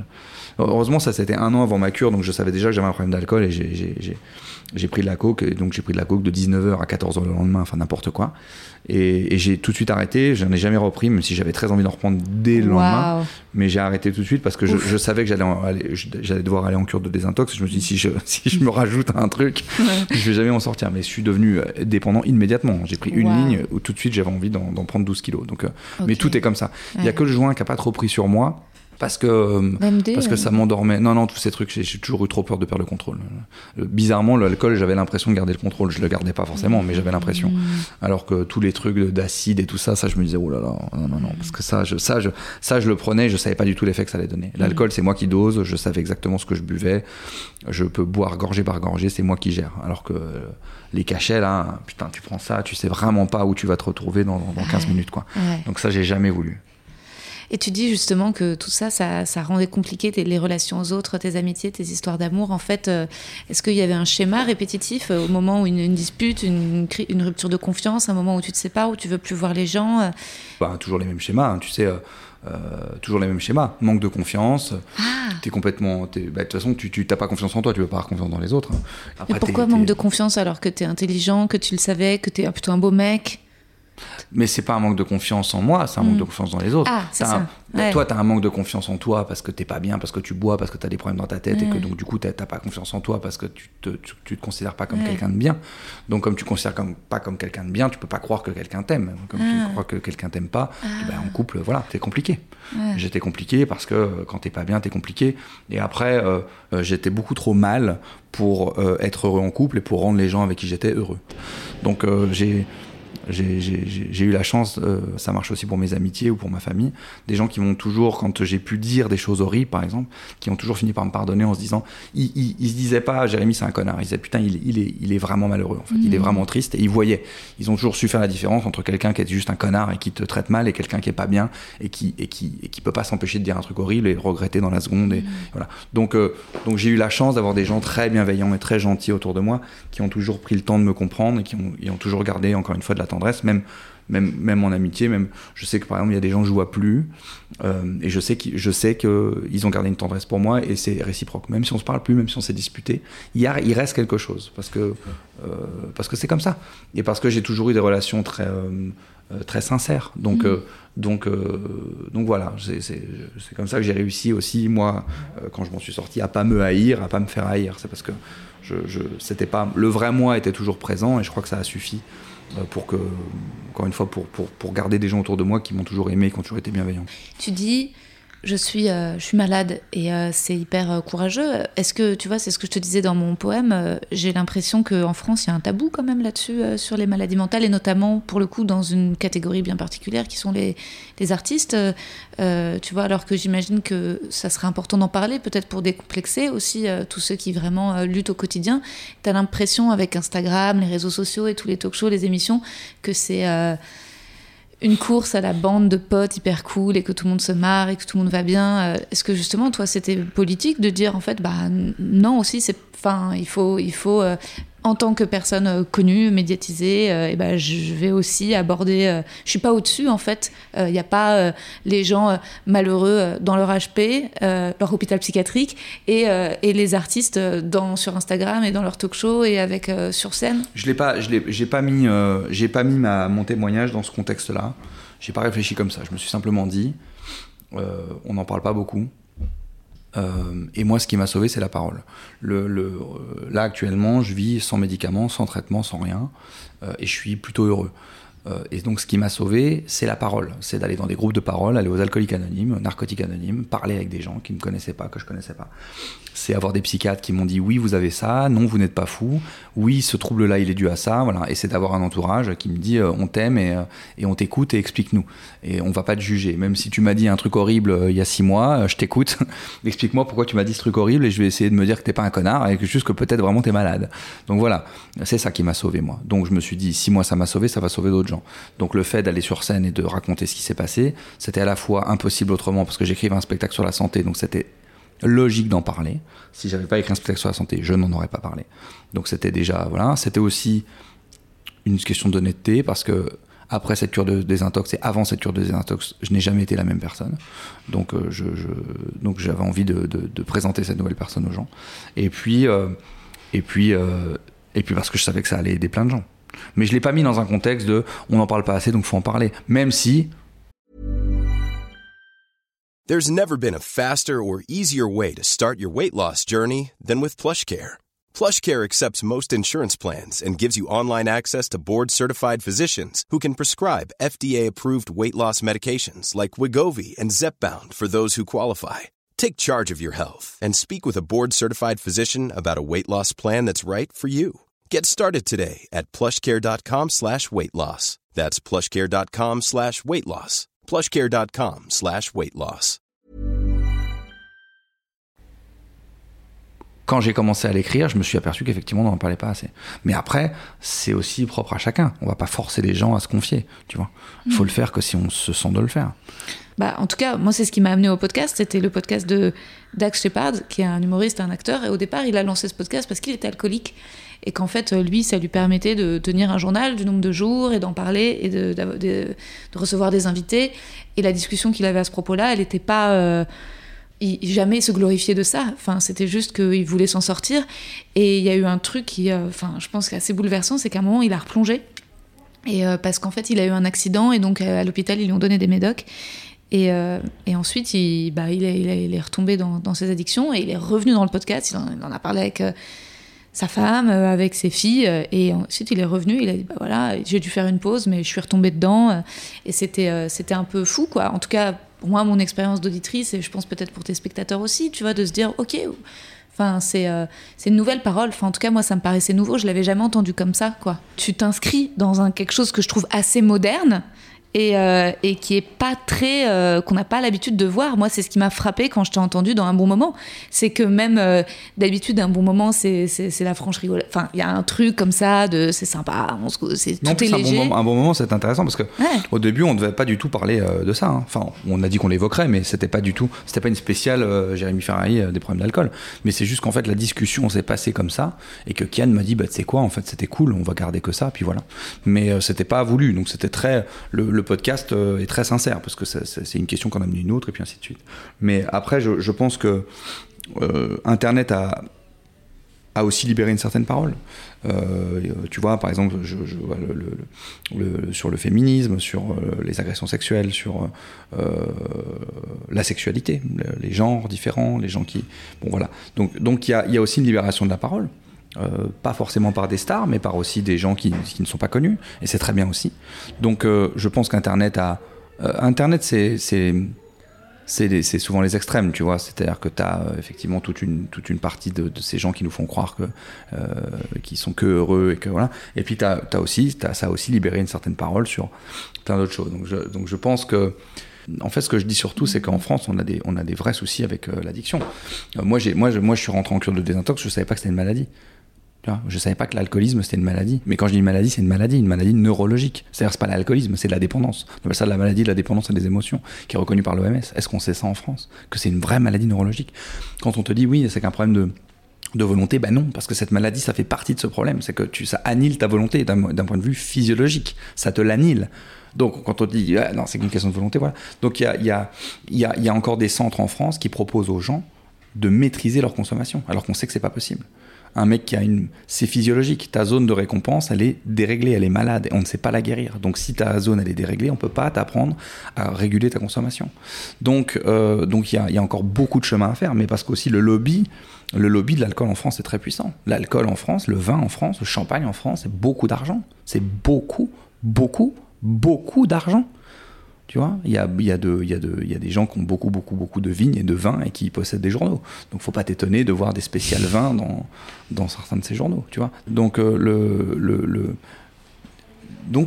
heureusement, ça, c'était un an avant ma cure, donc je savais déjà que j'avais un problème d'alcool et j'ai pris de la coke. Et donc, j'ai pris de la coke de 19h à 14h le lendemain, enfin, n'importe quoi. Et, et j'ai tout de suite arrêté. Je n'en ai jamais repris, même si j'avais très envie d'en reprendre dès le wow. lendemain. Mais j'ai arrêté tout de suite parce que je, je, savais que j'allais devoir aller en cure de désintox. Je me suis dit, si je, [laughs] si je me rajoute un truc, ouais. je vais jamais m'en sortir. Mais je suis devenu dépendant immédiatement. J'ai pris une wow. ligne où tout de suite j'avais envie d'en prendre 12 kilos. Donc, okay. Mais tout est comme ça. Il n'y a que le joint qui n'a pas trop pris sur moi parce que MD, parce que ça m'endormait. Non non tous ces trucs, j'ai toujours eu trop peur de perdre le contrôle. Bizarrement, l'alcool, j'avais l'impression de garder le contrôle. Je le gardais pas forcément, mais j'avais l'impression. Mmh. Alors que tous les trucs d'acide et tout ça, ça je me disais oh là là, non non non, parce que ça je ça je ça je le prenais, je savais pas du tout l'effet que ça allait donner. L'alcool, mmh. c'est moi qui dose, je savais exactement ce que je buvais. Je peux boire gorgée par gorgée, c'est moi qui gère. Alors que les cachets là, putain, tu prends ça, tu sais vraiment pas où tu vas te retrouver dans, dans 15 minutes quoi. Ouais. Donc ça, j'ai jamais voulu. Et tu dis justement que tout ça, ça, ça rendait compliqué tes, les relations aux autres, tes amitiés, tes histoires d'amour. En fait, euh, est-ce qu'il y avait un schéma répétitif euh, au moment où une, une dispute, une, une, rupture de confiance, un moment où tu te sépares, où tu veux plus voir les gens euh... bah, Toujours les mêmes schémas, hein, tu sais. Euh, toujours les mêmes schémas, manque de confiance, ah. t'es complètement, bah, de toute façon tu n'as pas confiance en toi, tu veux pas avoir confiance dans les autres. Hein. Après, Mais pourquoi manque de confiance alors que tu es intelligent, que tu le savais, que tu es plutôt un beau mec? Mais c'est pas un manque de confiance en moi, c'est un mmh. manque de confiance dans les autres. Ah, un, ouais. Toi, tu as un manque de confiance en toi parce que t'es pas bien, parce que tu bois, parce que tu as des problèmes dans ta tête mmh. et que donc du coup t'as pas confiance en toi parce que tu te, tu, tu te considères pas comme ouais. quelqu'un de bien. Donc comme tu te considères comme, pas comme quelqu'un de bien, tu peux pas croire que quelqu'un t'aime. Comme ah. tu crois que quelqu'un t'aime pas, ah. ben, en couple, voilà, c'est compliqué. J'étais compliqué parce que euh, quand t'es pas bien, t'es compliqué. Et après, euh, euh, j'étais beaucoup trop mal pour euh, être heureux en couple et pour rendre les gens avec qui j'étais heureux. Donc euh, j'ai j'ai eu la chance, euh, ça marche aussi pour mes amitiés ou pour ma famille, des gens qui m'ont toujours, quand j'ai pu dire des choses horribles par exemple, qui ont toujours fini par me pardonner en se disant, ils, ils, ils se disaient pas, Jérémy c'est un connard, ils disaient putain il, il, est, il est vraiment malheureux en fait, mmh. il est vraiment triste et ils voyaient, ils ont toujours su faire la différence entre quelqu'un qui est juste un connard et qui te traite mal et quelqu'un qui est pas bien et qui, et qui, et qui peut pas s'empêcher de dire un truc horrible et le regretter dans la seconde et mmh. voilà. Donc, euh, donc j'ai eu la chance d'avoir des gens très bienveillants et très gentils autour de moi qui ont toujours pris le temps de me comprendre et qui ont, ont toujours gardé encore une fois de la tendresse, même, même, même en amitié. Même, je sais que par exemple, il y a des gens que je vois plus, euh, et je sais qu'ils ont gardé une tendresse pour moi, et c'est réciproque. Même si on se parle plus, même si on s'est disputé, il, reste quelque chose, parce que euh, parce que c'est comme ça, et parce que j'ai toujours eu des relations très euh, très sincère. Donc, Mhm. donc, donc voilà, c'est comme ça que j'ai réussi aussi, moi, quand je m'en suis sorti, à pas me haïr, à pas me faire haïr. C'est parce que je, je, c'était pas, le vrai moi était toujours présent et je crois que ça a suffi pour que, encore une fois, pour, pour, pour garder des gens autour de moi qui m'ont toujours aimé, qui ont toujours été bienveillants. Tu dis, je suis, euh, je suis malade et euh, c'est hyper euh, courageux. Est-ce que, tu vois, c'est ce que je te disais dans mon poème, euh, j'ai l'impression qu'en France, il y a un tabou quand même là-dessus, euh, sur les maladies mentales et notamment, pour le coup, dans une catégorie bien particulière qui sont les, les artistes. Tu vois, alors que j'imagine que ça serait important d'en parler, peut-être pour décomplexer aussi tous ceux qui vraiment luttent au quotidien. Tu as l'impression, avec Instagram, les réseaux sociaux et tous les talk shows, les émissions, que c'est une course à la bande de potes hyper cool et que tout le monde se marre et que tout le monde va bien. Euh, Est-ce que justement, toi, c'était politique de dire en fait, bah non aussi, c'est, enfin, il faut, il faut, euh, en tant que personne euh, connue, médiatisée, euh, et ben je vais aussi aborder. euh, je suis pas au-dessus en fait. Il n'y a pas euh, les gens euh, malheureux euh, dans leur HP, euh, leur hôpital psychiatrique, et, euh, et les artistes euh, dans sur Instagram et dans leur talk-show et avec euh, sur scène. Je l'ai pas, je j'ai pas mis, euh, j'ai pas mis ma, mon témoignage dans ce contexte-là. J'ai pas réfléchi comme ça. Je me suis simplement dit, euh, on n'en parle pas beaucoup. Euh, et moi, ce qui m'a sauvé, c'est la parole. Le, le, euh, là, actuellement, je vis sans médicaments, sans traitement, sans rien, euh, et je suis plutôt heureux. Euh, et donc, ce qui m'a sauvé, c'est la parole. C'est d'aller dans des groupes de parole, aller aux alcooliques anonymes, narcotiques anonymes, parler avec des gens qui ne me connaissaient pas, que je connaissais pas. C'est avoir des psychiatres qui m'ont dit oui, vous avez ça, non, vous n'êtes pas fou, oui, ce trouble-là, il est dû à ça, voilà. Et c'est d'avoir un entourage qui me dit euh, on t'aime et, euh, et on t'écoute et explique-nous. Et on va pas te juger. Même si tu m'as dit un truc horrible il y a six mois, je t'écoute. [laughs] Explique-moi pourquoi tu m'as dit ce truc horrible et je vais essayer de me dire que t'es pas un connard et que juste que peut-être vraiment t'es malade. Donc voilà, c'est ça qui m'a sauvé moi. Donc je me suis dit si moi ça m'a sauvé, ça va sauver d'autres gens. Donc le fait d'aller sur scène et de raconter ce qui s'est passé, c'était à la fois impossible autrement parce que j'écrivais un spectacle sur la santé, donc c'était logique d'en parler. Si j'avais pas écrit un spectacle sur la santé, je n'en aurais pas parlé. Donc c'était déjà voilà, c'était aussi une question d'honnêteté parce que après cette cure de désintox et avant cette cure de désintox, je n'ai jamais été la même personne. Donc euh, j'avais envie de présenter cette nouvelle personne aux gens. Et puis euh, et puis euh, et puis parce que je savais que ça allait aider plein de gens. Mais je l'ai pas mis dans un contexte de on n'en parle pas assez donc faut en parler. Même si There's never been a faster or easier way to start your weight loss journey than with PlushCare. PlushCare accepts most insurance plans and gives you online access to board-certified physicians who can prescribe FDA-approved weight loss medications like Wigovi and Zepbound for those who qualify. Take charge of your health and speak with a board-certified physician about a weight loss plan that's right for you. Get started today at plushcare.com slash weight loss. That's plushcare.com slash weight loss. plushcare.com slash weight loss. quand j'ai commencé à l'écrire, je me suis aperçu qu'effectivement, on n'en parlait pas assez. Mais après, c'est aussi propre à chacun. On va pas forcer les gens à se confier, tu vois. Il faut le faire que si on se sent de le faire. Bah, en tout cas, moi, c'est ce qui m'a amené au podcast. C'était le podcast de Dax Shepard, qui est un humoriste, un acteur. Et au départ, il a lancé ce podcast parce qu'il était alcoolique. Et qu'en fait, lui, ça lui permettait de tenir un journal du nombre de jours et d'en parler et de, recevoir des invités. Et la discussion qu'il avait à ce propos-là, elle n'était pas. euh, il, jamais se glorifier de ça. Enfin, c'était juste qu'il voulait s'en sortir. Et il y a eu un truc qui, euh, enfin, je pense, assez bouleversant, c'est qu'à un moment, il a replongé. Et euh, parce qu'en fait, il a eu un accident et donc euh, à l'hôpital, ils lui ont donné des médocs. Et, euh, ensuite, il, bah, il, est, retombé dans, ses addictions et il est revenu dans le podcast. Il en, a parlé avec euh, sa femme, euh, avec ses filles. euh, et ensuite, il est revenu. Il a dit bah, voilà, j'ai dû faire une pause, mais je suis retombé dedans. euh, et c'était c'était un peu fou, quoi. En tout cas, pour moi, mon expérience d'auditrice, et je pense peut-être pour tes spectateurs aussi, tu vois, de se dire ok. Enfin, c'est euh, une nouvelle parole. Enfin, en tout cas, moi, ça me paraissait nouveau. Je l'avais jamais entendu comme ça, quoi. Tu t'inscris dans un quelque chose que je trouve assez moderne et, euh, et qui est pas très euh, qu'on n'a pas l'habitude de voir moi c'est ce qui m'a frappé quand je t'ai entendu dans un bon moment c'est que même euh, d'habitude un bon moment c'est c'est la franche rigolade enfin il y a un truc comme ça de c'est sympa on se c'est tout est un, léger bon moment, un bon moment, c'est intéressant parce que Ouais. au début, on ne devait pas du tout parler de ça. hein. Enfin, on a dit qu'on l'évoquerait, mais c'était pas du tout. C'était pas une spéciale Jérémy Ferrari des problèmes d'alcool. Mais c'est juste qu'en fait, la discussion s'est passée comme ça et que Kian m'a dit, bah, tu sais quoi, en fait, c'était cool, on va garder que ça, puis voilà. Mais c'était pas voulu, donc c'était très. Le, le podcast euh, est très sincère parce que c'est une question qu'on a amené une autre et puis ainsi de suite. Mais après, je, pense que euh, Internet a a aussi libéré une certaine parole. Euh, tu vois, par exemple, le, sur le féminisme, sur les agressions sexuelles, sur la sexualité, les genres différents, les gens qui. Bon, voilà. Donc, donc il y a, aussi une libération de la parole. Pas forcément par des stars, mais par aussi des gens qui, qui ne sont pas connus, et c'est très bien aussi. Donc je pense qu'Internet a... Internet, c'est souvent les extrêmes, tu vois. C'est-à-dire que tu as euh, effectivement toute une, toute une partie de, ces gens qui nous font croire que euh, qui sont que heureux et que voilà. Et puis as, aussi, ça a aussi libéré une certaine parole sur plein d'autres choses. Donc je, donc je pense que en fait, ce que je dis surtout, c'est qu'en France, on a des, on a des vrais soucis avec euh, l'addiction. moi, moi, moi, je suis rentré en cure de désintox, je savais pas que c'était une maladie. Je savais pas que l'alcoolisme c'était une maladie. Mais quand je dis une maladie, c'est une maladie, une maladie neurologique. C'est-à-dire c'est pas l'alcoolisme, c'est de la dépendance. On appelle ça la maladie de la dépendance et des émotions, qui est reconnue par l'OMS. Est-ce qu'on sait ça en France? Que c'est une vraie maladie neurologique? Quand on te dit oui, c'est qu'un problème de de volonté, ben non, parce que cette maladie, ça fait partie de ce problème. C'est que tu, ça annule ta volonté d'un point de vue physiologique. Ça te l'annule. Donc, quand on dit, ah, non, c'est qu'une question de volonté, voilà. Donc, il y a, y, a, y, y a encore des centres en France qui proposent aux gens de maîtriser leur consommation, alors qu'on sait que c'est pas possible un mec qui a une. C'est physiologique. Ta zone de récompense, elle est déréglée, elle est malade. Et on ne sait pas la guérir. Donc si ta zone, elle est déréglée, on ne peut pas t'apprendre à réguler ta consommation. Donc euh, donc il y a, encore beaucoup de chemin à faire. Mais parce qu'aussi le lobby. Le lobby de l'alcool en France est très puissant. L'alcool en France, le vin en France, le champagne en France, c'est beaucoup d'argent. C'est beaucoup, beaucoup, beaucoup d'argent. Tu vois, il y a, des gens qui ont beaucoup, beaucoup, beaucoup de vignes et de vins et qui possèdent des journaux. Donc, faut pas t'étonner de voir des spéciales vins dans, certains de ces journaux, tu vois. Donc, euh, le, le, le,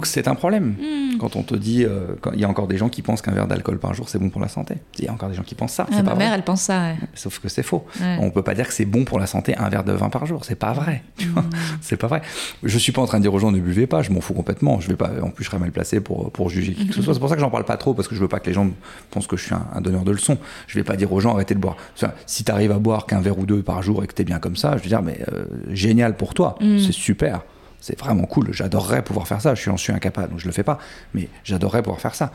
c'est un problème. Hmm. Quand on te dit, euh, il y a encore des gens qui pensent qu'un verre d'alcool par jour c'est bon pour la santé. Il y a encore des gens qui pensent ça. Ah, ma mère, elle pense ça. Sauf que c'est faux. On peut pas dire que c'est bon pour la santé un verre de vin par jour. C'est pas vrai. Hmm. [laughs] C'est pas vrai. Je suis pas en train de dire aux gens ne buvez pas. Je m'en fous complètement. Je vais pas. En plus, je serais mal placé pour pour juger qui que ce soit. C'est pour ça que j'en parle pas trop parce que je veux pas que les gens pensent que je suis un, donneur de leçons. Je vais pas dire aux gens arrêtez de boire. Si tu arrives à boire qu'un verre ou deux par jour et que tu es bien comme ça, je veux dire mais euh, génial pour toi. Hmm. C'est super. C'est vraiment cool. J'adorerais pouvoir faire ça. Je suis, en incapable, donc je le fais pas. Mais j'adorerais pouvoir faire ça.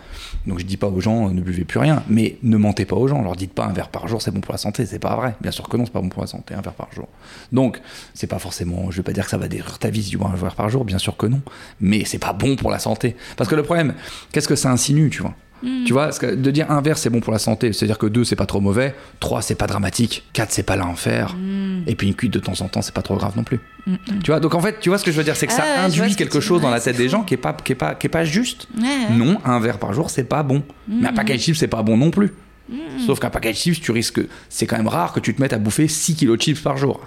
Donc je dis pas aux gens ne buvez plus rien, mais ne mentez pas aux gens. Leur dites pas un verre par jour, c'est bon pour la santé. C'est pas vrai. Bien sûr que non, c'est pas bon pour la santé, un verre par jour. Donc c'est pas forcément. Je vais pas dire que ça va détruire ta vie si tu bois un verre par jour. Bien sûr que non. Mais c'est pas bon pour la santé. Parce que le problème, qu'est-ce que ça insinue, tu vois? Hmm. Tu vois, de dire un verre c'est bon pour la santé, c'est-à-dire que deux c'est pas trop mauvais, trois c'est pas dramatique, quatre c'est pas l'enfer, mm. et puis une cuite de temps en temps c'est pas trop grave non plus. Hmm, hmm. Tu vois, donc en fait, tu vois ce que je veux dire, c'est que ça ah, induit quelque chose dans la tête des gens qui est pas, qui est pas, qui est pas juste. Non, un verre par jour c'est pas bon, mais un paquet de chips c'est pas bon non plus. Mm. Sauf qu'un paquet de chips, tu risques. C'est quand même rare que tu te mettes à bouffer 6 kilos de chips par jour.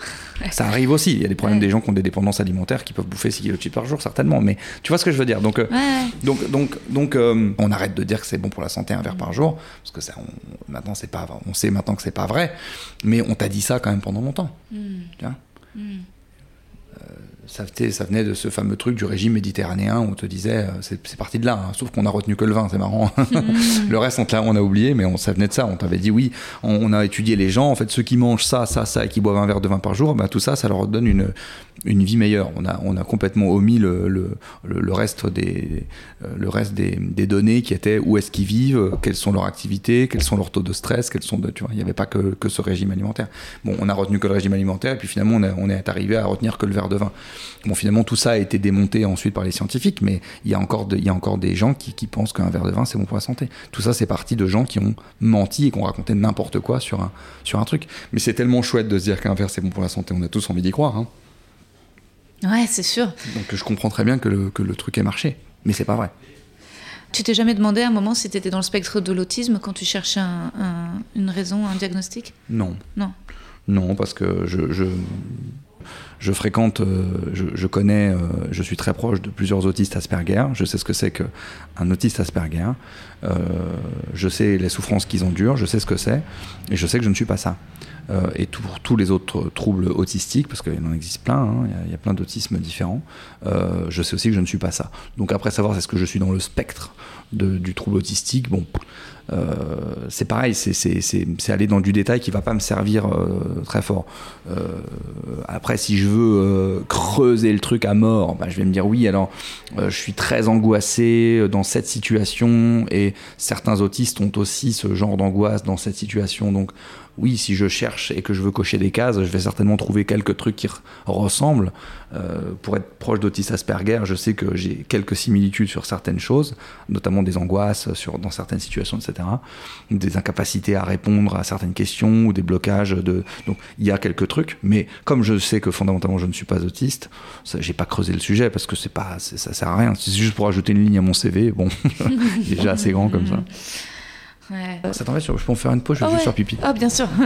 Ça arrive aussi. Il y a des problèmes des gens qui ont des dépendances alimentaires qui peuvent bouffer 6 kilos de chips par jour, certainement. Mais tu vois ce que je veux dire. Donc, euh, donc, donc, donc euh, on arrête de dire que c'est bon pour la santé un verre par jour. Parce que ça, on, maintenant, c'est pas, on sait maintenant que c'est pas vrai. Mais on t'a dit ça quand même pendant longtemps. Mm. Tu vois? Mm ça, ça, venait de ce fameux truc du régime méditerranéen où on te disait, euh, c'est parti de là, hein. sauf qu'on a retenu que le vin, c'est marrant. [laughs] le reste, on, on, a oublié, mais on, ça venait de ça. On t'avait dit, oui, on, a étudié les gens, en fait, ceux qui mangent ça, ça, ça, et qui boivent un verre de vin par jour, bah, tout ça, ça leur donne une, une vie meilleure. On a, on a complètement omis le, le, le reste, des, le reste des, des, données qui étaient où est-ce qu'ils vivent, quelles sont leurs activités, quels sont leurs taux de stress, quels sont de, tu vois, il n'y avait pas que, que, ce régime alimentaire. Bon, on a retenu que le régime alimentaire, et puis finalement, on, on est arrivé à retenir que le verre de vin. Bon, finalement, tout ça a été démonté ensuite par les scientifiques, mais il y a encore, il y a encore des gens qui, qui pensent qu'un verre de vin, c'est bon pour la santé. Tout ça, c'est parti de gens qui ont menti et qui ont raconté n'importe quoi sur un, sur un truc. Mais c'est tellement chouette de se dire qu'un verre, c'est bon pour la santé. On a tous envie d'y croire. Hein. Ouais, c'est sûr. Donc je comprends très bien que le, que le truc ait marché, mais c'est pas vrai. Tu t'es jamais demandé à un moment si tu étais dans le spectre de l'autisme quand tu cherchais une raison, un diagnostic? Non. Non. Non, parce que je, je, je fréquente, euh, je, je, connais, euh, je suis très proche de plusieurs autistes Asperger. Je sais ce que c'est qu'un autiste Asperger. Euh, je sais les souffrances qu'ils endurent, je sais ce que c'est, et je sais que je ne suis pas ça. Et pour tous les autres troubles autistiques, parce qu'il en existe plein, hein, il y, a plein d'autismes différents, je sais aussi que je ne suis pas ça. Donc après savoir est-ce que je suis dans le spectre de, du trouble autistique, bon, c'est pareil, c'est- aller dans du détail qui va pas me servir euh, très fort. Euh, après, si je veux euh, creuser le truc à mort, bah, je vais me dire oui, alors euh, je suis très angoissé dans cette situation et certains autistes ont aussi ce genre d'angoisse dans cette situation. Donc oui, si je cherche et que je veux cocher des cases, je vais certainement trouver quelques trucs qui re- ressemblent. Euh, pour être proche d'autistes Asperger, je sais que j'ai quelques similitudes sur certaines choses, notamment des angoisses sur, dans certaines situations, etc. Des incapacités à répondre à certaines questions ou des blocages. De... Donc il y a quelques trucs, mais comme je sais que fondamentalement je ne suis pas autiste, j'ai pas creusé le sujet parce que c'est pas, ça sert à rien. C'est juste pour ajouter une ligne à mon CV. Bon, [laughs] déjà assez grand comme ça. [laughs] Ouais. Ça t'embête, je peux en faire une pause, je vais Ah juste faire pipi. Ah, bien sûr. [laughs]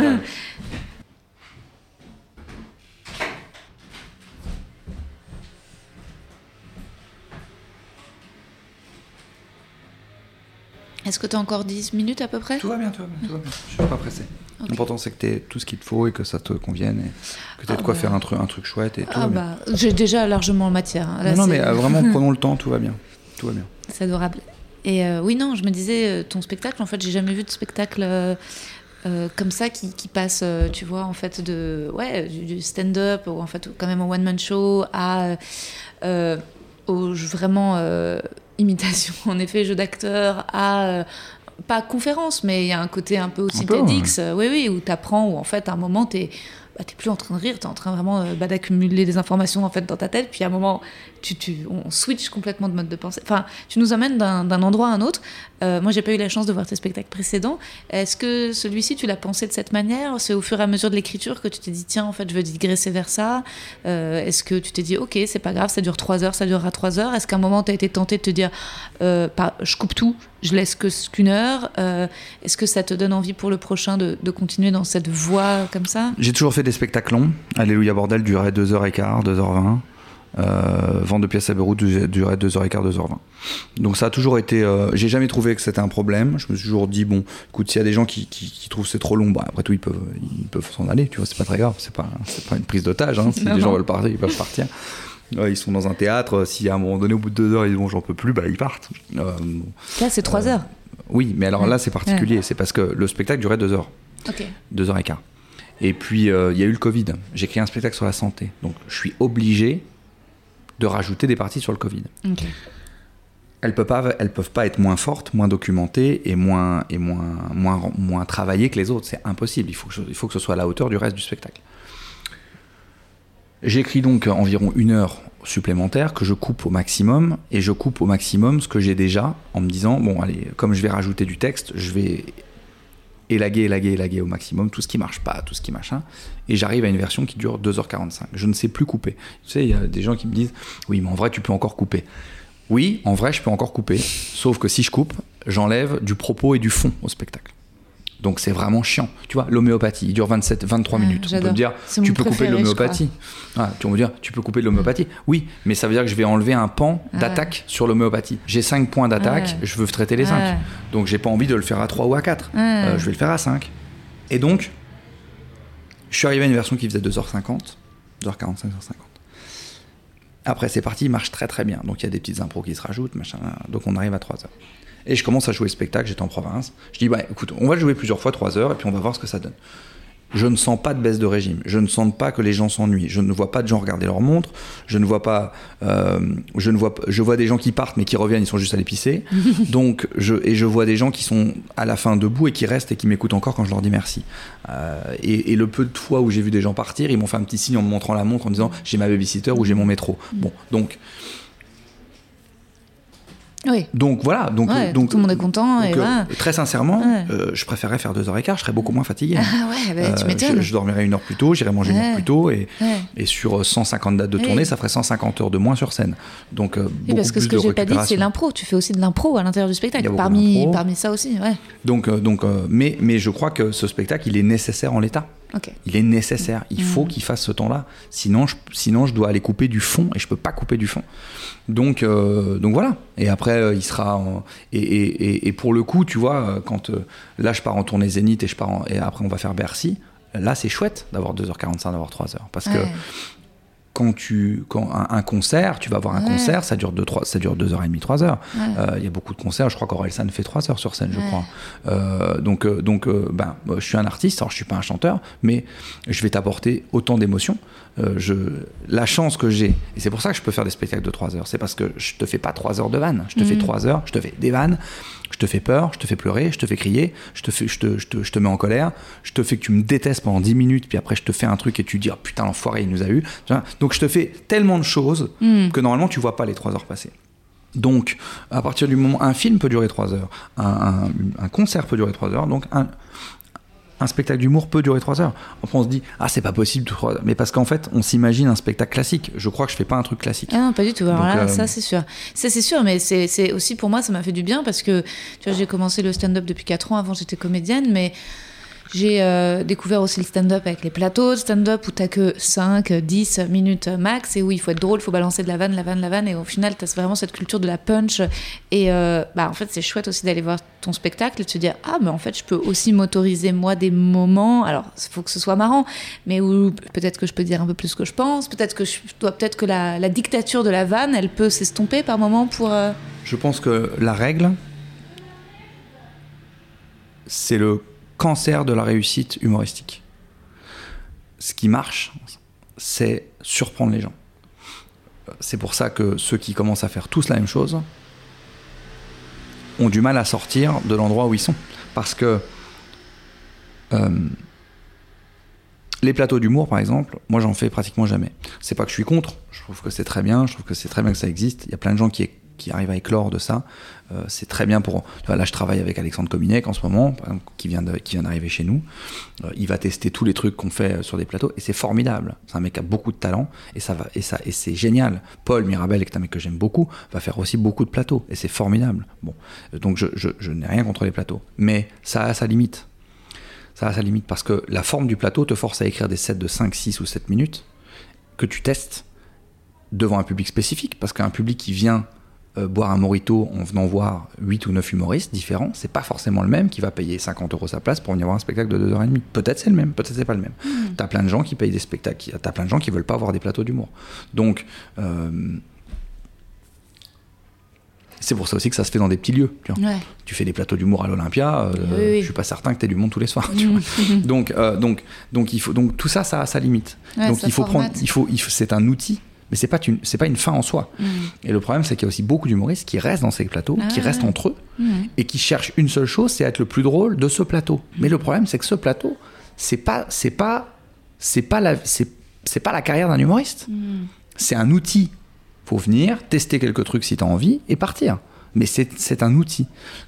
Est-ce que tu as encore 10 minutes à peu près? Tout va bien, tout va bien, tout va bien. Je suis pas pressé. L'important c'est que tu tout ce qu'il te faut et que ça te convienne et que tu aies Ah de quoi bah. faire un truc, un truc chouette et tout. Ah bah, j'ai déjà largement matière. hein. Là, non, non, mais euh, vraiment, [laughs] prenons le temps, tout va bien. Tout va bien. C'est adorable. Et euh, oui, non, je me disais, euh, ton spectacle, en fait, j'ai jamais vu de spectacle euh, comme ça qui, qui passe, tu vois, en fait, de ouais, du, du stand-up, ou en fait, quand même un one-man show, à euh, au vraiment imitation, [laughs] en effet, jeu d'acteur, à. pas conférence, mais il y a un côté un peu aussi TEDx, euh, oui, oui, où tu apprends, où en fait, à un moment, tu bah, t'es plus en train de rire, tu es en train vraiment euh, bah, d'accumuler des informations en fait dans ta tête, puis à un moment, tu, on switch complètement de mode de pensée. Enfin, tu nous emmènes d'un d'un endroit à un autre. Euh, moi, j'ai pas eu la chance de voir tes spectacles précédents. Est-ce que celui-ci, tu l'as pensé de cette manière? C'est au fur et à mesure de l'écriture que tu t'es dit, tiens, en fait, je veux digresser vers ça Euh, Est-ce que tu t'es dit, ok, c'est pas grave, ça dure trois heures, ça durera trois heures? Est-ce qu'à un moment, tu as été tenté de te dire, euh, je coupe tout, je laisse que qu'une heure? Euh, Est-ce que ça te donne envie pour le prochain de, de continuer dans cette voie comme ça? J'ai toujours fait des spectacles longs. Alléluia Bordel durait 2h15, 2h20. Euh, Vente de pièces à Beyrouth durait 2h15, 2h20. Donc ça a toujours été. euh, J'ai jamais trouvé que c'était un problème. Je me suis toujours dit, bon, écoute, s'il y a des gens qui, qui, qui trouvent c'est trop long, bah, après tout, ils peuvent ils peuvent s'en aller, tu vois, c'est pas très grave. C'est pas, c'est pas une prise d'otage. Hein. Si Non, les gens non. veulent partir, ils peuvent partir. Ouais, ils sont dans un théâtre, si à un moment donné, au bout de deux heures, ils disent bon, j'en peux plus, bah ils partent. Euh, Là, c'est trois heures. oui, mais alors là, c'est particulier. C'est parce que le spectacle durait deux heures. Ok. deux heures et quart. Et puis, euh, il y a eu le Covid. J'ai créé un spectacle sur la santé. Donc, je suis obligé de rajouter des parties sur le Covid. Elles peuvent pas, elles peuvent pas être moins fortes, moins documentées et moins, et moins, moins, moins travaillées que les autres. C'est impossible. Il faut, que, il faut que ce soit à la hauteur du reste du spectacle. J'écris donc environ une heure supplémentaire que je coupe au maximum et je coupe au maximum ce que j'ai déjà en me disant bon allez comme je vais rajouter du texte je vais élaguer élaguer élaguer au maximum tout ce qui marche pas tout ce qui machin. Et j'arrive à une version qui dure 2h45 je ne sais plus couper. Tu sais il y a des gens qui me disent oui mais en vrai tu peux encore couper. Oui en vrai je peux encore couper. Sauf que si je coupe j'enlève du propos et du fond au spectacle donc c'est vraiment chiant. Tu vois, l'homéopathie, il dure 27, 23 Ouais, minutes. On peut me dire, C'est tu peux couper de l'homéopathie. Ah, tu vas me dire, tu peux couper de l'homéopathie. Oui, mais ça veut dire que je vais enlever un pan Ah d'attaque sur l'homéopathie. J'ai 5 points d'attaque, je veux traiter les 5. Ouais. Donc j'ai pas envie de le faire à 3 ou à 4. Ouais. Euh, je vais le faire à 5. Et donc, je suis arrivé à une version qui faisait 2h50, 2h45, 2h50. Après, c'est parti, il marche très très bien. Donc il y a des petites impros qui se rajoutent, machin. Donc on arrive à 3 heures. Et je commence à jouer le spectacle, j'étais en province. Je dis, bah écoute, on va le jouer plusieurs fois, 3 heures, et puis on va voir ce que ça donne. Je ne sens pas de baisse de régime. Je ne sens pas que les gens s'ennuient. Je ne vois pas de gens regarder leur montre. Je ne vois pas. euh, je ne vois. Je vois des gens qui partent mais qui reviennent. Ils sont juste allés pisser. [laughs] Donc je et je vois des gens qui sont à la fin debout et qui restent et qui m'écoutent encore quand je leur dis merci. Euh, et, et le peu de fois où j'ai vu des gens partir, ils m'ont fait un petit signe en me montrant la montre en me disant j'ai ma babysitter ou j'ai mon métro. Bon donc Oui. donc voilà. Donc Ouais, donc tout le monde est content et euh, très sincèrement, Ouais. euh, je préférerais faire deux heures et quart. Je serais beaucoup moins fatigué. [laughs] Ah ouais, bah, tu Euh, m'étonnes. je, je dormirais une heure plus tôt, j'irais manger une heure plus tôt et, sur euh, 150 dates de tournée, ça ferait 150 heures de moins sur scène. Donc euh, Oui, parce que ce que j'ai pas dit, c'est l'impro. Tu fais aussi de l'impro à l'intérieur du spectacle. Parmi, ça aussi, ouais. Donc donc mais mais je crois que ce spectacle, il est nécessaire en l'état. Il est nécessaire. Il Mm. faut qu'il fasse ce temps-là. Sinon je, sinon, je dois aller couper du fond et je peux pas couper du fond. Donc, euh, donc voilà. Et après, euh, il sera. et, et, et, pour le coup, tu vois, euh, quand là, je pars en tournée Zénith et, je pars et après, on va faire Bercy. Là, c'est chouette d'avoir 2h45, d'avoir 3h. Parce que. Quand tu quand un, un concert, tu vas voir un Ouais. concert, ça dure deux trois, ça dure deux heures et demie, trois heures. Ouais. Euh, Il y a beaucoup de concerts, je crois qu'Orelsan fait trois heures sur scène, je Ouais. crois. Euh, donc euh, donc ben je suis un artiste, alors je suis pas un chanteur, mais je vais t'apporter autant d'émotions. Euh, je la chance que j'ai et c'est pour ça que je peux faire des spectacles de trois heures, c'est parce que je te fais pas trois heures de vannes, je te fais trois heures, je te fais des vannes, je te fais peur, je te fais pleurer, je te fais crier, je te, fais, je te, je te, je te mets en colère, je te fais que tu me détestes pendant 10 minutes, puis après je te fais un truc et tu dis oh, putain l'enfoiré il nous a eu. Donc je te fais tellement de choses que normalement tu vois pas les 3 heures passer. Donc à partir du moment un film peut durer 3 heures, un, un- un concert peut durer 3 heures, donc un, un spectacle d'humour peut durer 3 heures. Après on se dit ah c'est pas possible 3 heures. mais parce qu'en fait on s'imagine un spectacle classique. Je crois que je fais pas un truc classique. Ah non, pas du tout. Alors Donc, là, euh, ça c'est sûr. Ça c'est sûr, mais c'est c'est aussi pour moi, ça m'a fait du bien parce que tu vois, j'ai commencé le stand-up depuis 4 ans. Avant, j'étais comédienne, mais j'ai euh, découvert aussi le stand-up avec les plateaux de stand-up où t'as que 5, 10 minutes max et où il faut être drôle, il faut balancer de la vanne, la vanne, la vanne. Et au final, t'as vraiment cette culture de la punch. Et euh, bah, en fait, c'est chouette aussi d'aller voir ton spectacle et de se dire Ah, mais en fait, je peux aussi m'autoriser moi des moments. Alors, il faut que ce soit marrant, mais où peut-être que je peux dire un peu plus que je pense. Peut-être que je dois, peut-être que la, la dictature de la vanne, elle peut s'estomper par moment pour. euh, Je pense que la règle, c'est le cancer de la réussite humoristique. Ce qui marche, c'est surprendre les gens. C'est pour ça que ceux qui commencent à faire tous la même chose ont du mal à sortir de l'endroit où ils sont. Parce que euh, les plateaux d'humour, par exemple, moi j'en fais pratiquement jamais. C'est pas que je suis contre, je trouve que c'est très bien, je trouve que c'est très bien que ça existe. Il y a plein de gens qui, qui arrivent à éclore de ça. Euh, c'est très bien pour. là, je travaille avec Alexandre Cominec en ce moment, qui vient d'arriver chez nous. Euh, il va tester tous les trucs qu'on fait euh, sur des plateaux et c'est formidable. C'est un mec qui a beaucoup de talent et ça va et c'est génial. Paul Mirabel, qui est un mec que j'aime beaucoup, va faire aussi beaucoup de plateaux et c'est formidable. Bon, donc je, je n'ai rien contre les plateaux, mais ça a sa limite. Ça a sa limite parce que la forme du plateau te force à écrire des sets de 5, 6 ou 7 minutes que tu testes devant un public spécifique parce qu'un public qui vient euh, boire un morito en venant voir 8 ou 9 humoristes différents, c'est pas forcément le même qui va payer 50 euros sa place pour venir voir un spectacle de 2h30. Peut-être c'est le même, peut-être c'est pas le même. T'as plein de gens qui payent des spectacles, t'as plein de gens qui veulent pas voir des plateaux d'humour. Donc, euh, c'est pour ça aussi que ça se fait dans des petits lieux. Tu, vois. Ouais. tu fais des plateaux d'humour à l'Olympia, euh, Oui, oui. je suis pas certain que tu aies du monde tous les soirs. tu vois. donc, donc, donc, il faut, donc tout ça, ça a sa limite. Ouais, donc il faut formate. prendre, il faut, il faut- c'est un outil, mais c'est pas une, c'est pas une fin en soi. Mm. Et le problème, c'est qu'il y a aussi beaucoup d'humoristes qui restent dans ces plateaux, Ah qui ouais. restent entre eux Mm. et qui cherchent une seule chose, c'est être le plus drôle de ce plateau. Mais le problème, c'est que ce plateau, c'est pas, c'est pas, c'est pas la, c'est, pas la carrière d'un humoriste. Mm. C'est un outil. Faut venir, tester quelques trucs si tu as envie et partir. Mais c'est, un outil.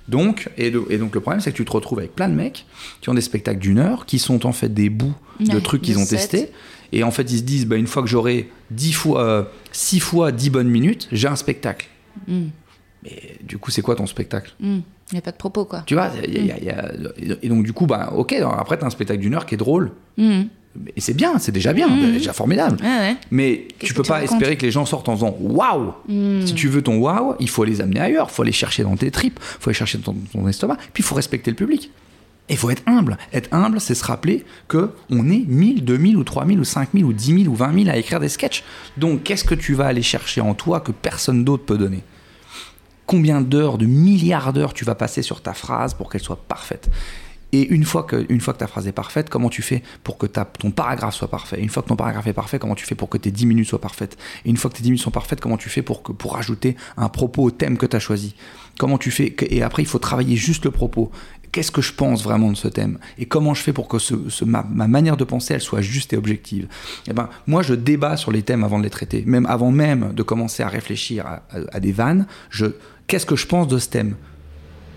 Donc, et, de- et donc le problème, c'est que tu te retrouves avec plein de mecs qui ont des spectacles d'une heure, qui sont en fait des bouts de Ouais, trucs qu'ils ont testés. Et en fait, ils se disent, bah, une fois que j'aurai 10 fois, euh, 6 fois 10 bonnes minutes, j'ai un spectacle. Mm. Mais du coup, c'est quoi ton spectacle? Mm. Il n'y a pas de propos, quoi. Tu vois il y a- il y a- il y a- Et donc, du coup, bah, ok, alors après, t'as un spectacle d'une heure qui est drôle. Et c'est bien, c'est déjà bien, déjà formidable. Ouais. Mais tu peux pas espérer que les gens sortent en faisant waouh. Si tu veux ton waouh, il faut les amener ailleurs, il faut aller chercher dans tes tripes, il faut aller chercher dans ton, ton estomac, puis il faut respecter le public. Et il faut être humble. Être humble, c'est se rappeler que on est 1000, 2000 ou 3000 ou 5000 ou 10 000 ou 20 000 à écrire des sketchs. Donc qu'est-ce que tu vas aller chercher en toi que personne d'autre peut donner? Combien d'heures, de milliards d'heures tu vas passer sur ta phrase pour qu'elle soit parfaite? Et une fois, que, ta phrase est parfaite, comment tu fais pour que ton paragraphe soit parfait? Une fois que ton paragraphe est parfait, comment tu fais pour que tes 10 minutes soient parfaites? Et une fois que tes 10 minutes sont parfaites, comment tu fais pour, que, pour rajouter un propos au thème que tu as choisi? Comment tu fais Et après, il faut travailler juste le propos. Qu'est-ce que je pense vraiment de ce thème Et comment je fais pour que ce, ce- ma, ma manière de penser, elle soit juste et objective Eh ben, moi, je débat sur les thèmes avant de les traiter. Même avant même de commencer à réfléchir à, à- à des vannes, je, qu'est-ce que je pense de ce thème?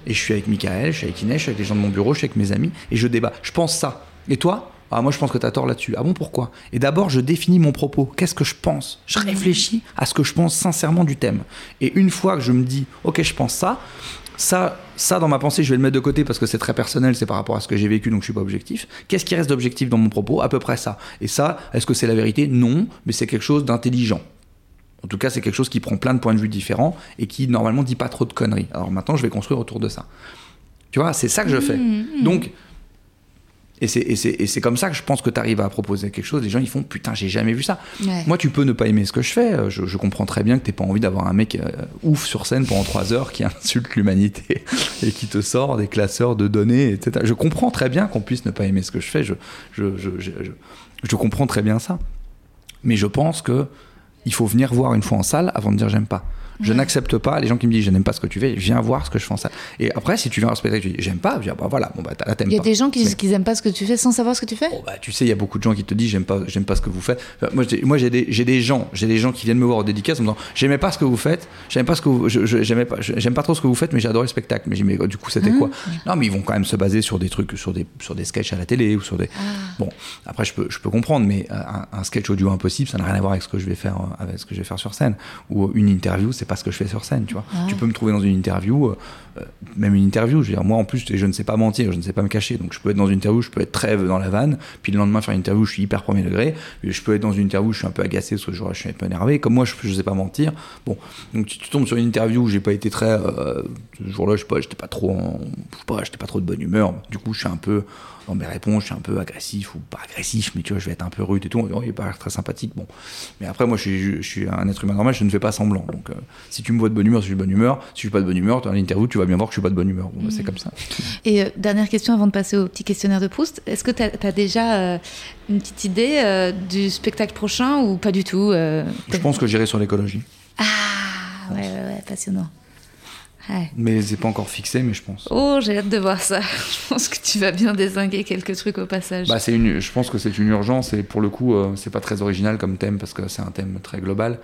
Et je suis avec Michael, je suis avec Inès, je suis avec les gens de mon bureau, je suis avec mes amis, et je débat. Je pense ça. Et toi? Ah, moi, je pense que tu as tort là-dessus. Ah bon, pourquoi? Et d'abord, je définis mon propos. Qu'est-ce que je pense? Je réfléchis à ce que je pense sincèrement du thème. Et une fois que je me dis, ok, je pense ça, ça, ça dans ma pensée, je vais le mettre de côté parce que c'est très personnel, c'est par rapport à ce que j'ai vécu, donc je suis pas objectif. Qu'est-ce qui reste d'objectif dans mon propos? À peu près ça. Et ça, est-ce que c'est la vérité? Non, mais c'est quelque chose d'intelligent. En tout cas, c'est quelque chose qui prend plein de points de vue différents et qui normalement dit pas trop de conneries. Alors maintenant, je vais construire autour de ça. Tu vois, c'est ça que je fais. Donc, Et c'est- comme ça que je pense que tu arrives à proposer quelque chose. Les gens, ils font putain, j'ai jamais vu ça. Ouais. Moi, tu peux ne pas aimer ce que je fais. euh, Je, je comprends très bien que t'aies pas envie d'avoir un mec euh, ouf sur scène pendant trois heures qui [laughs] insulte l'humanité [laughs] et qui te sort des classeurs de données, etc. Je comprends très bien qu'on puisse ne pas aimer ce que je fais. Je, je, je, je, je- je comprends très bien ça. Mais je pense que il faut venir voir une fois en salle avant de dire j'aime pas. Je n'accepte pas les gens qui me disent je n'aime pas ce que tu fais, viens voir ce que je fais en salle. Et après, si tu viens au spectacle, tu dis j'aime pas, je dis ah bah voilà, bon bah là t'aimes Il y a pas. des gens qui disent qu'ils aiment pas ce que tu fais sans savoir ce que tu fais bah, tu sais, il y a beaucoup de gens qui te disent j'aime pas, j'aime pas ce que vous faites. Moi, j'ai, moi, j'ai des, gens, j'ai des gens qui viennent me voir au dédicace en me disant j'aimais pas ce que vous faites, j'aime pas ce que vous, je- j'aimais pas, j'aime pas trop ce que vous faites, mais j'ai adoré le spectacle. Mais du coup, c'était quoi Non, mais ils vont quand même se baser sur des trucs, sur des, sur des sketchs à la télé ou sur des. Bon, après, je peux, je peux comprendre, mais euh, un, un sketch audio impossible, ça n'a rien à voir avec ce que je vais faire, euh, avec ce que je vais faire sur scène. Ou une interview, c'est pas ce que je fais sur scène, tu vois. Tu peux me trouver dans une interview, euh, même une interview. Je veux dire, moi, en plus, je ne sais pas mentir, je ne sais pas me cacher. Donc, je peux être dans une interview, je peux être trêve dans la vanne, puis le lendemain faire une interview, je suis hyper premier degré. Je peux être dans une interview, je suis un peu agacé, parce que je, suis un peu énervé. Comme moi, je ne sais pas mentir. Bon, donc tu, tu tombes sur une interview où j'ai pas été très. euh, ce jour-là, je sais pas, j'étais pas trop, en- je sais pas, j'étais pas trop de bonne humeur. Du coup, je suis un peu dans mes réponses, je suis un peu agressif ou pas agressif, mais tu vois, je vais être un peu rude et tout. Il est pas très sympathique. Bon, mais après, moi, je suis, un être humain normal, je ne fais pas semblant. Donc, euh, si tu me vois de bonne humeur, je suis de bonne humeur, si je suis pas de bonne humeur, dans l'interview, tu vas bien voir que je suis pas de bonne humeur. Bon, bah, c'est comme ça. Et euh, dernière question avant de passer au petit questionnaire de Proust. Est-ce que tu as, déjà euh, une petite idée euh, du spectacle prochain ou pas du tout Je pense que j'irai sur l'écologie. Ah, ouais, ouais, ouais, passionnant. Ouais. Mais c'est pas encore fixé, mais je pense. Oh, j'ai hâte de voir ça. [laughs] Je pense que tu vas bien désinguer quelques trucs au passage. Bah, c'est une, je pense que c'est une urgence et pour le coup, c'est pas très original comme thème parce que c'est un thème très global.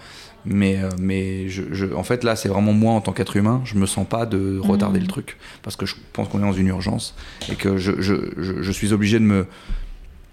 Mais, euh, mais je, je- en fait, là, c'est vraiment moi en tant qu'être humain, je me sens pas de retarder le truc parce que je pense qu'on est dans une urgence et que je, je, suis obligé de me.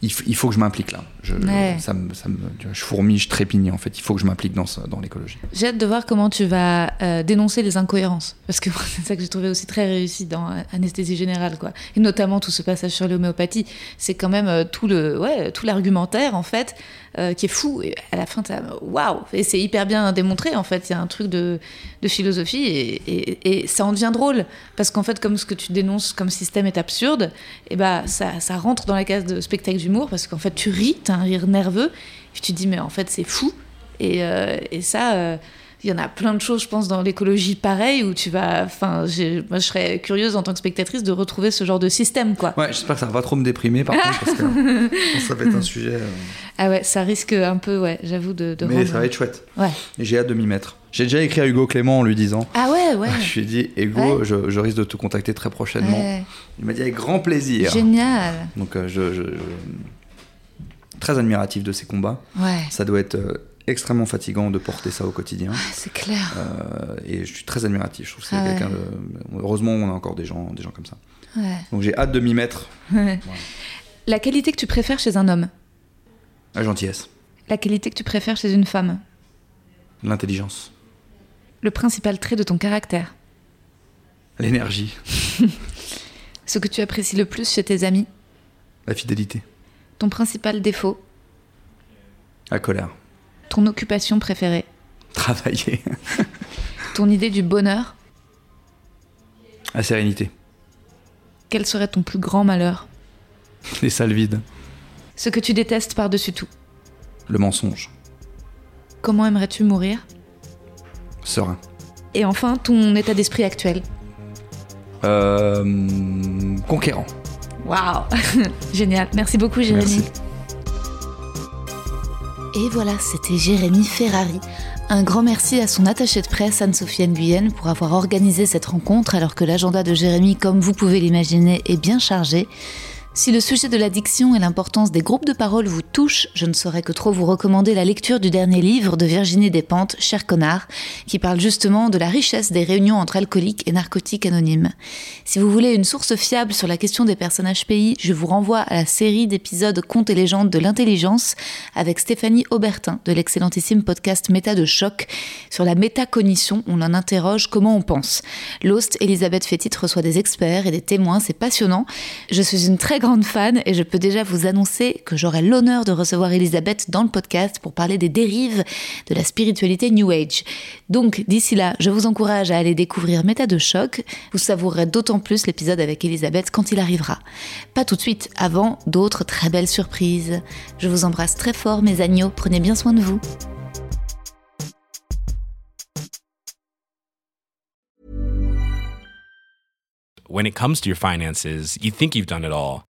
Il, il faut que je m'implique là. Je, Ouais. ça me, ça me, je fourmille, je trépigne en fait. Il faut que je m'implique dans, dans l'écologie. J'ai hâte de voir comment tu vas euh, dénoncer les incohérences. Parce que [laughs] c'est ça que j'ai trouvé aussi très réussi dans euh, Anesthésie Générale. Quoi. Et notamment tout ce passage sur l'homéopathie. C'est quand même euh, tout le ouais, tout l'argumentaire, en fait, euh, qui est fou. Et à la fin, t'as waouh Et c'est hyper bien démontré, en fait. Il y a un truc de, de philosophie et, et, ça en devient drôle. Parce qu'en fait, comme ce que tu dénonces comme système est absurde, et bah, ça, ça rentre dans la case de spectacle d'humour. Parce qu'en fait, tu ris, t'as un rire nerveux. Et tu te dis, mais en fait, c'est fou. Et, euh, et ça, euh, il y en a plein de choses, je pense, dans l'écologie pareil, où tu vas. Enfin, moi, je serais curieuse en tant que spectatrice de retrouver ce genre de système, quoi. Ouais, j'espère que ça va pas trop me déprimer par contre parce que que [laughs] ça va être un sujet. euh, Ah ouais, ça risque un peu, ouais, j'avoue, de, de mais rendre- ça va être chouette. Ouais. J'ai hâte de m'y mettre. J'ai déjà écrit à Hugo Clément en lui disant. Ah ouais, ouais. [laughs] Je lui ai dit, Hugo, Ouais. je, je risque de te contacter très prochainement. Ouais. Il m'a dit avec grand plaisir. Génial. Donc, euh, je, je- je- très admiratif de ces combats. Ouais. Ça doit être euh, extrêmement fatigant de porter ça au quotidien. Ah, c'est clair. Euh, et je suis très admiratif. Je trouve que c'est Ah ouais. quelqu'un de. Heureusement, on a encore des gens, des gens comme ça. Ouais. Donc, j'ai hâte de m'y mettre. [laughs] La qualité que tu préfères chez un homme? La gentillesse, La qualité que tu préfères chez une femme? L'intelligence, Le principal trait de ton caractère? L'énergie, [laughs] Ce que tu apprécies le plus chez tes amis? La fidélité, Ton principal défaut? La colère, Ton occupation préférée travailler, [laughs] Ton idée du bonheur la sérénité, Quel serait ton plus grand malheur les salles vides, Ce que tu détestes par-dessus tout le mensonge, Comment aimerais-tu mourir serein. Et enfin, ton état d'esprit actuel Euh, conquérant. Waouh [laughs] Génial. Merci beaucoup, Jérémy. Merci. Et voilà, c'était Jérémy Ferrari. Un grand merci à son attaché de presse Anne-Sophie Nguyen pour avoir organisé cette rencontre alors que l'agenda de Jérémy, comme vous pouvez l'imaginer, est bien chargé. Si le sujet de l'addiction et l'importance des groupes de parole vous touchent, je ne saurais que trop vous recommander la lecture du dernier livre de Virginie Despentes, Cher connard, qui parle justement de la richesse des réunions entre alcooliques et narcotiques anonymes. Si vous voulez une source fiable sur la question des personnages pays, je vous renvoie à la série d'épisodes Contes et légendes de l'intelligence avec Stéphanie Aubertin de l'excellentissime podcast Méta de choc sur la métacognition. On en interroge comment on pense. L'host Elisabeth Fétit reçoit des experts et des témoins, c'est passionnant. Je suis une très grande fan et je peux déjà vous annoncer que j'aurai l'honneur de recevoir Elisabeth dans le podcast pour parler des dérives de la spiritualité New Age. Donc d'ici là, je vous encourage à aller découvrir Méta de choc. Vous savourerez d'autant plus l'épisode avec Elisabeth quand il arrivera. Pas tout de suite, avant d'autres très belles surprises. Je vous embrasse très fort mes agneaux, prenez bien soin de vous.